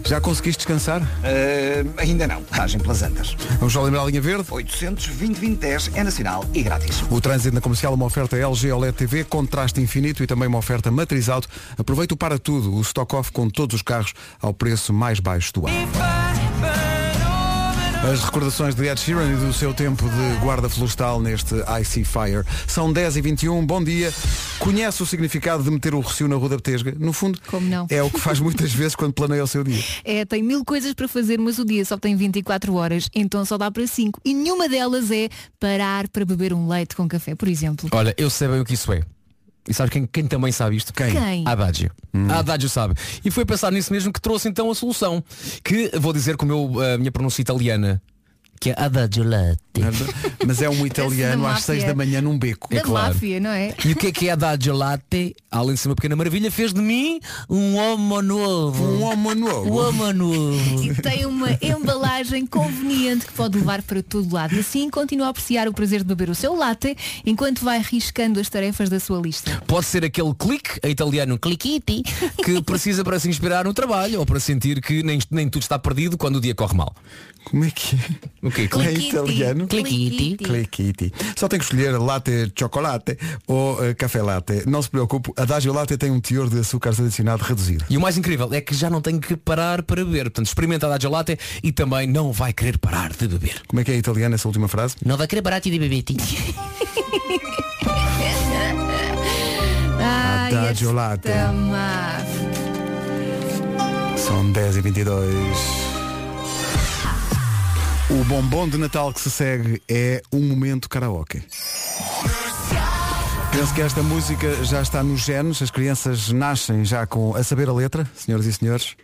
já conseguiste descansar? Uh, ainda não, agem pelas andas. Vamos só lembrar a linha verde? 820 é nacional e grátis. O trânsito na comercial, uma oferta LG OLED TV, contraste infinito e também uma oferta Matriz Auto. Aproveita o para tudo, o stock off com todos os carros ao preço mais baixo do ano. As recordações de Ed Sheeran e do seu tempo de guarda florestal neste Icy Fire. São 10 e 21 bom dia. Conhece o significado de meter o recio na rua da Betesga? No fundo, Como não? é o que faz muitas vezes quando planeia o seu dia. É, tem mil coisas para fazer, mas o dia só tem 24 horas, então só dá para 5. E nenhuma delas é parar para beber um leite com café, por exemplo. Olha, eu sei bem o que isso é. E sabes quem, quem também sabe isto? Quem? Quem? A Adagio. A Adagio sabe. E foi pensar nisso mesmo que trouxe então a solução. Que vou dizer com a minha pronúncia italiana. Que é Adagio Latte. Mas é um italiano da às 6 máfia. da manhã num beco. Da máfia, não é? E o que é que é Adagio Latte? Além de ser uma pequena maravilha, fez de mim um homo novo. Um homo novo. Um homo novo. E tem uma embalagem conveniente que pode levar para todo lado. E assim continua a apreciar o prazer de beber o seu latte enquanto vai riscando as tarefas da sua lista. Pode ser aquele clique, em italiano cliquiti, que precisa para se inspirar no trabalho ou para sentir que nem, nem tudo está perdido quando o dia corre mal. Como é que é? O quê? É italiano? Cliquiti. Cliquiti. Só tem que escolher latte chocolate ou eh, café latte. Não se preocupe, a Adagio Latte tem um teor de açúcares adicionado reduzido. E o mais incrível é que já não tenho que parar para beber. Portanto, experimenta a Adagio Latte e também não vai querer parar de beber. Como é que é italiano essa última frase? Não vai querer parar de beber. Ai, Adagio Latte. São 10 e 22 O bombom de Natal que se segue é um momento karaoke. Penso que esta música já está nos genes, as crianças nascem já com a saber a letra, senhoras e senhores.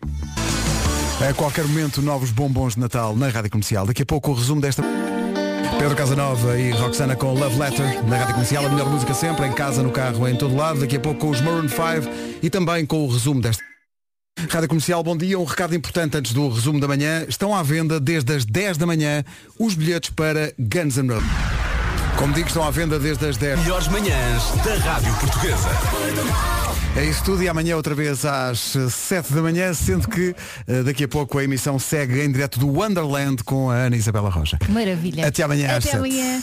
A qualquer momento, novos bombons de Natal na Rádio Comercial. Daqui a pouco o resumo desta. Pedro Casanova e Roxana com Love Letter na Rádio Comercial, a melhor música sempre, em casa, no carro, em todo lado. Daqui a pouco com os Maroon 5 e também com o resumo desta. Rádio Comercial, bom dia. Um recado importante antes do resumo da manhã. Estão à venda desde as 10 da manhã os bilhetes para Guns N' Roses. Como digo, estão à venda desde as 10. Melhores manhãs da Rádio Portuguesa. É isso tudo e amanhã outra vez às 7 da manhã, sendo que eh, daqui a pouco a emissão segue em direto do Wonderland com a Ana Isabela Roja. Maravilha. Até amanhã às Até sete. amanhã.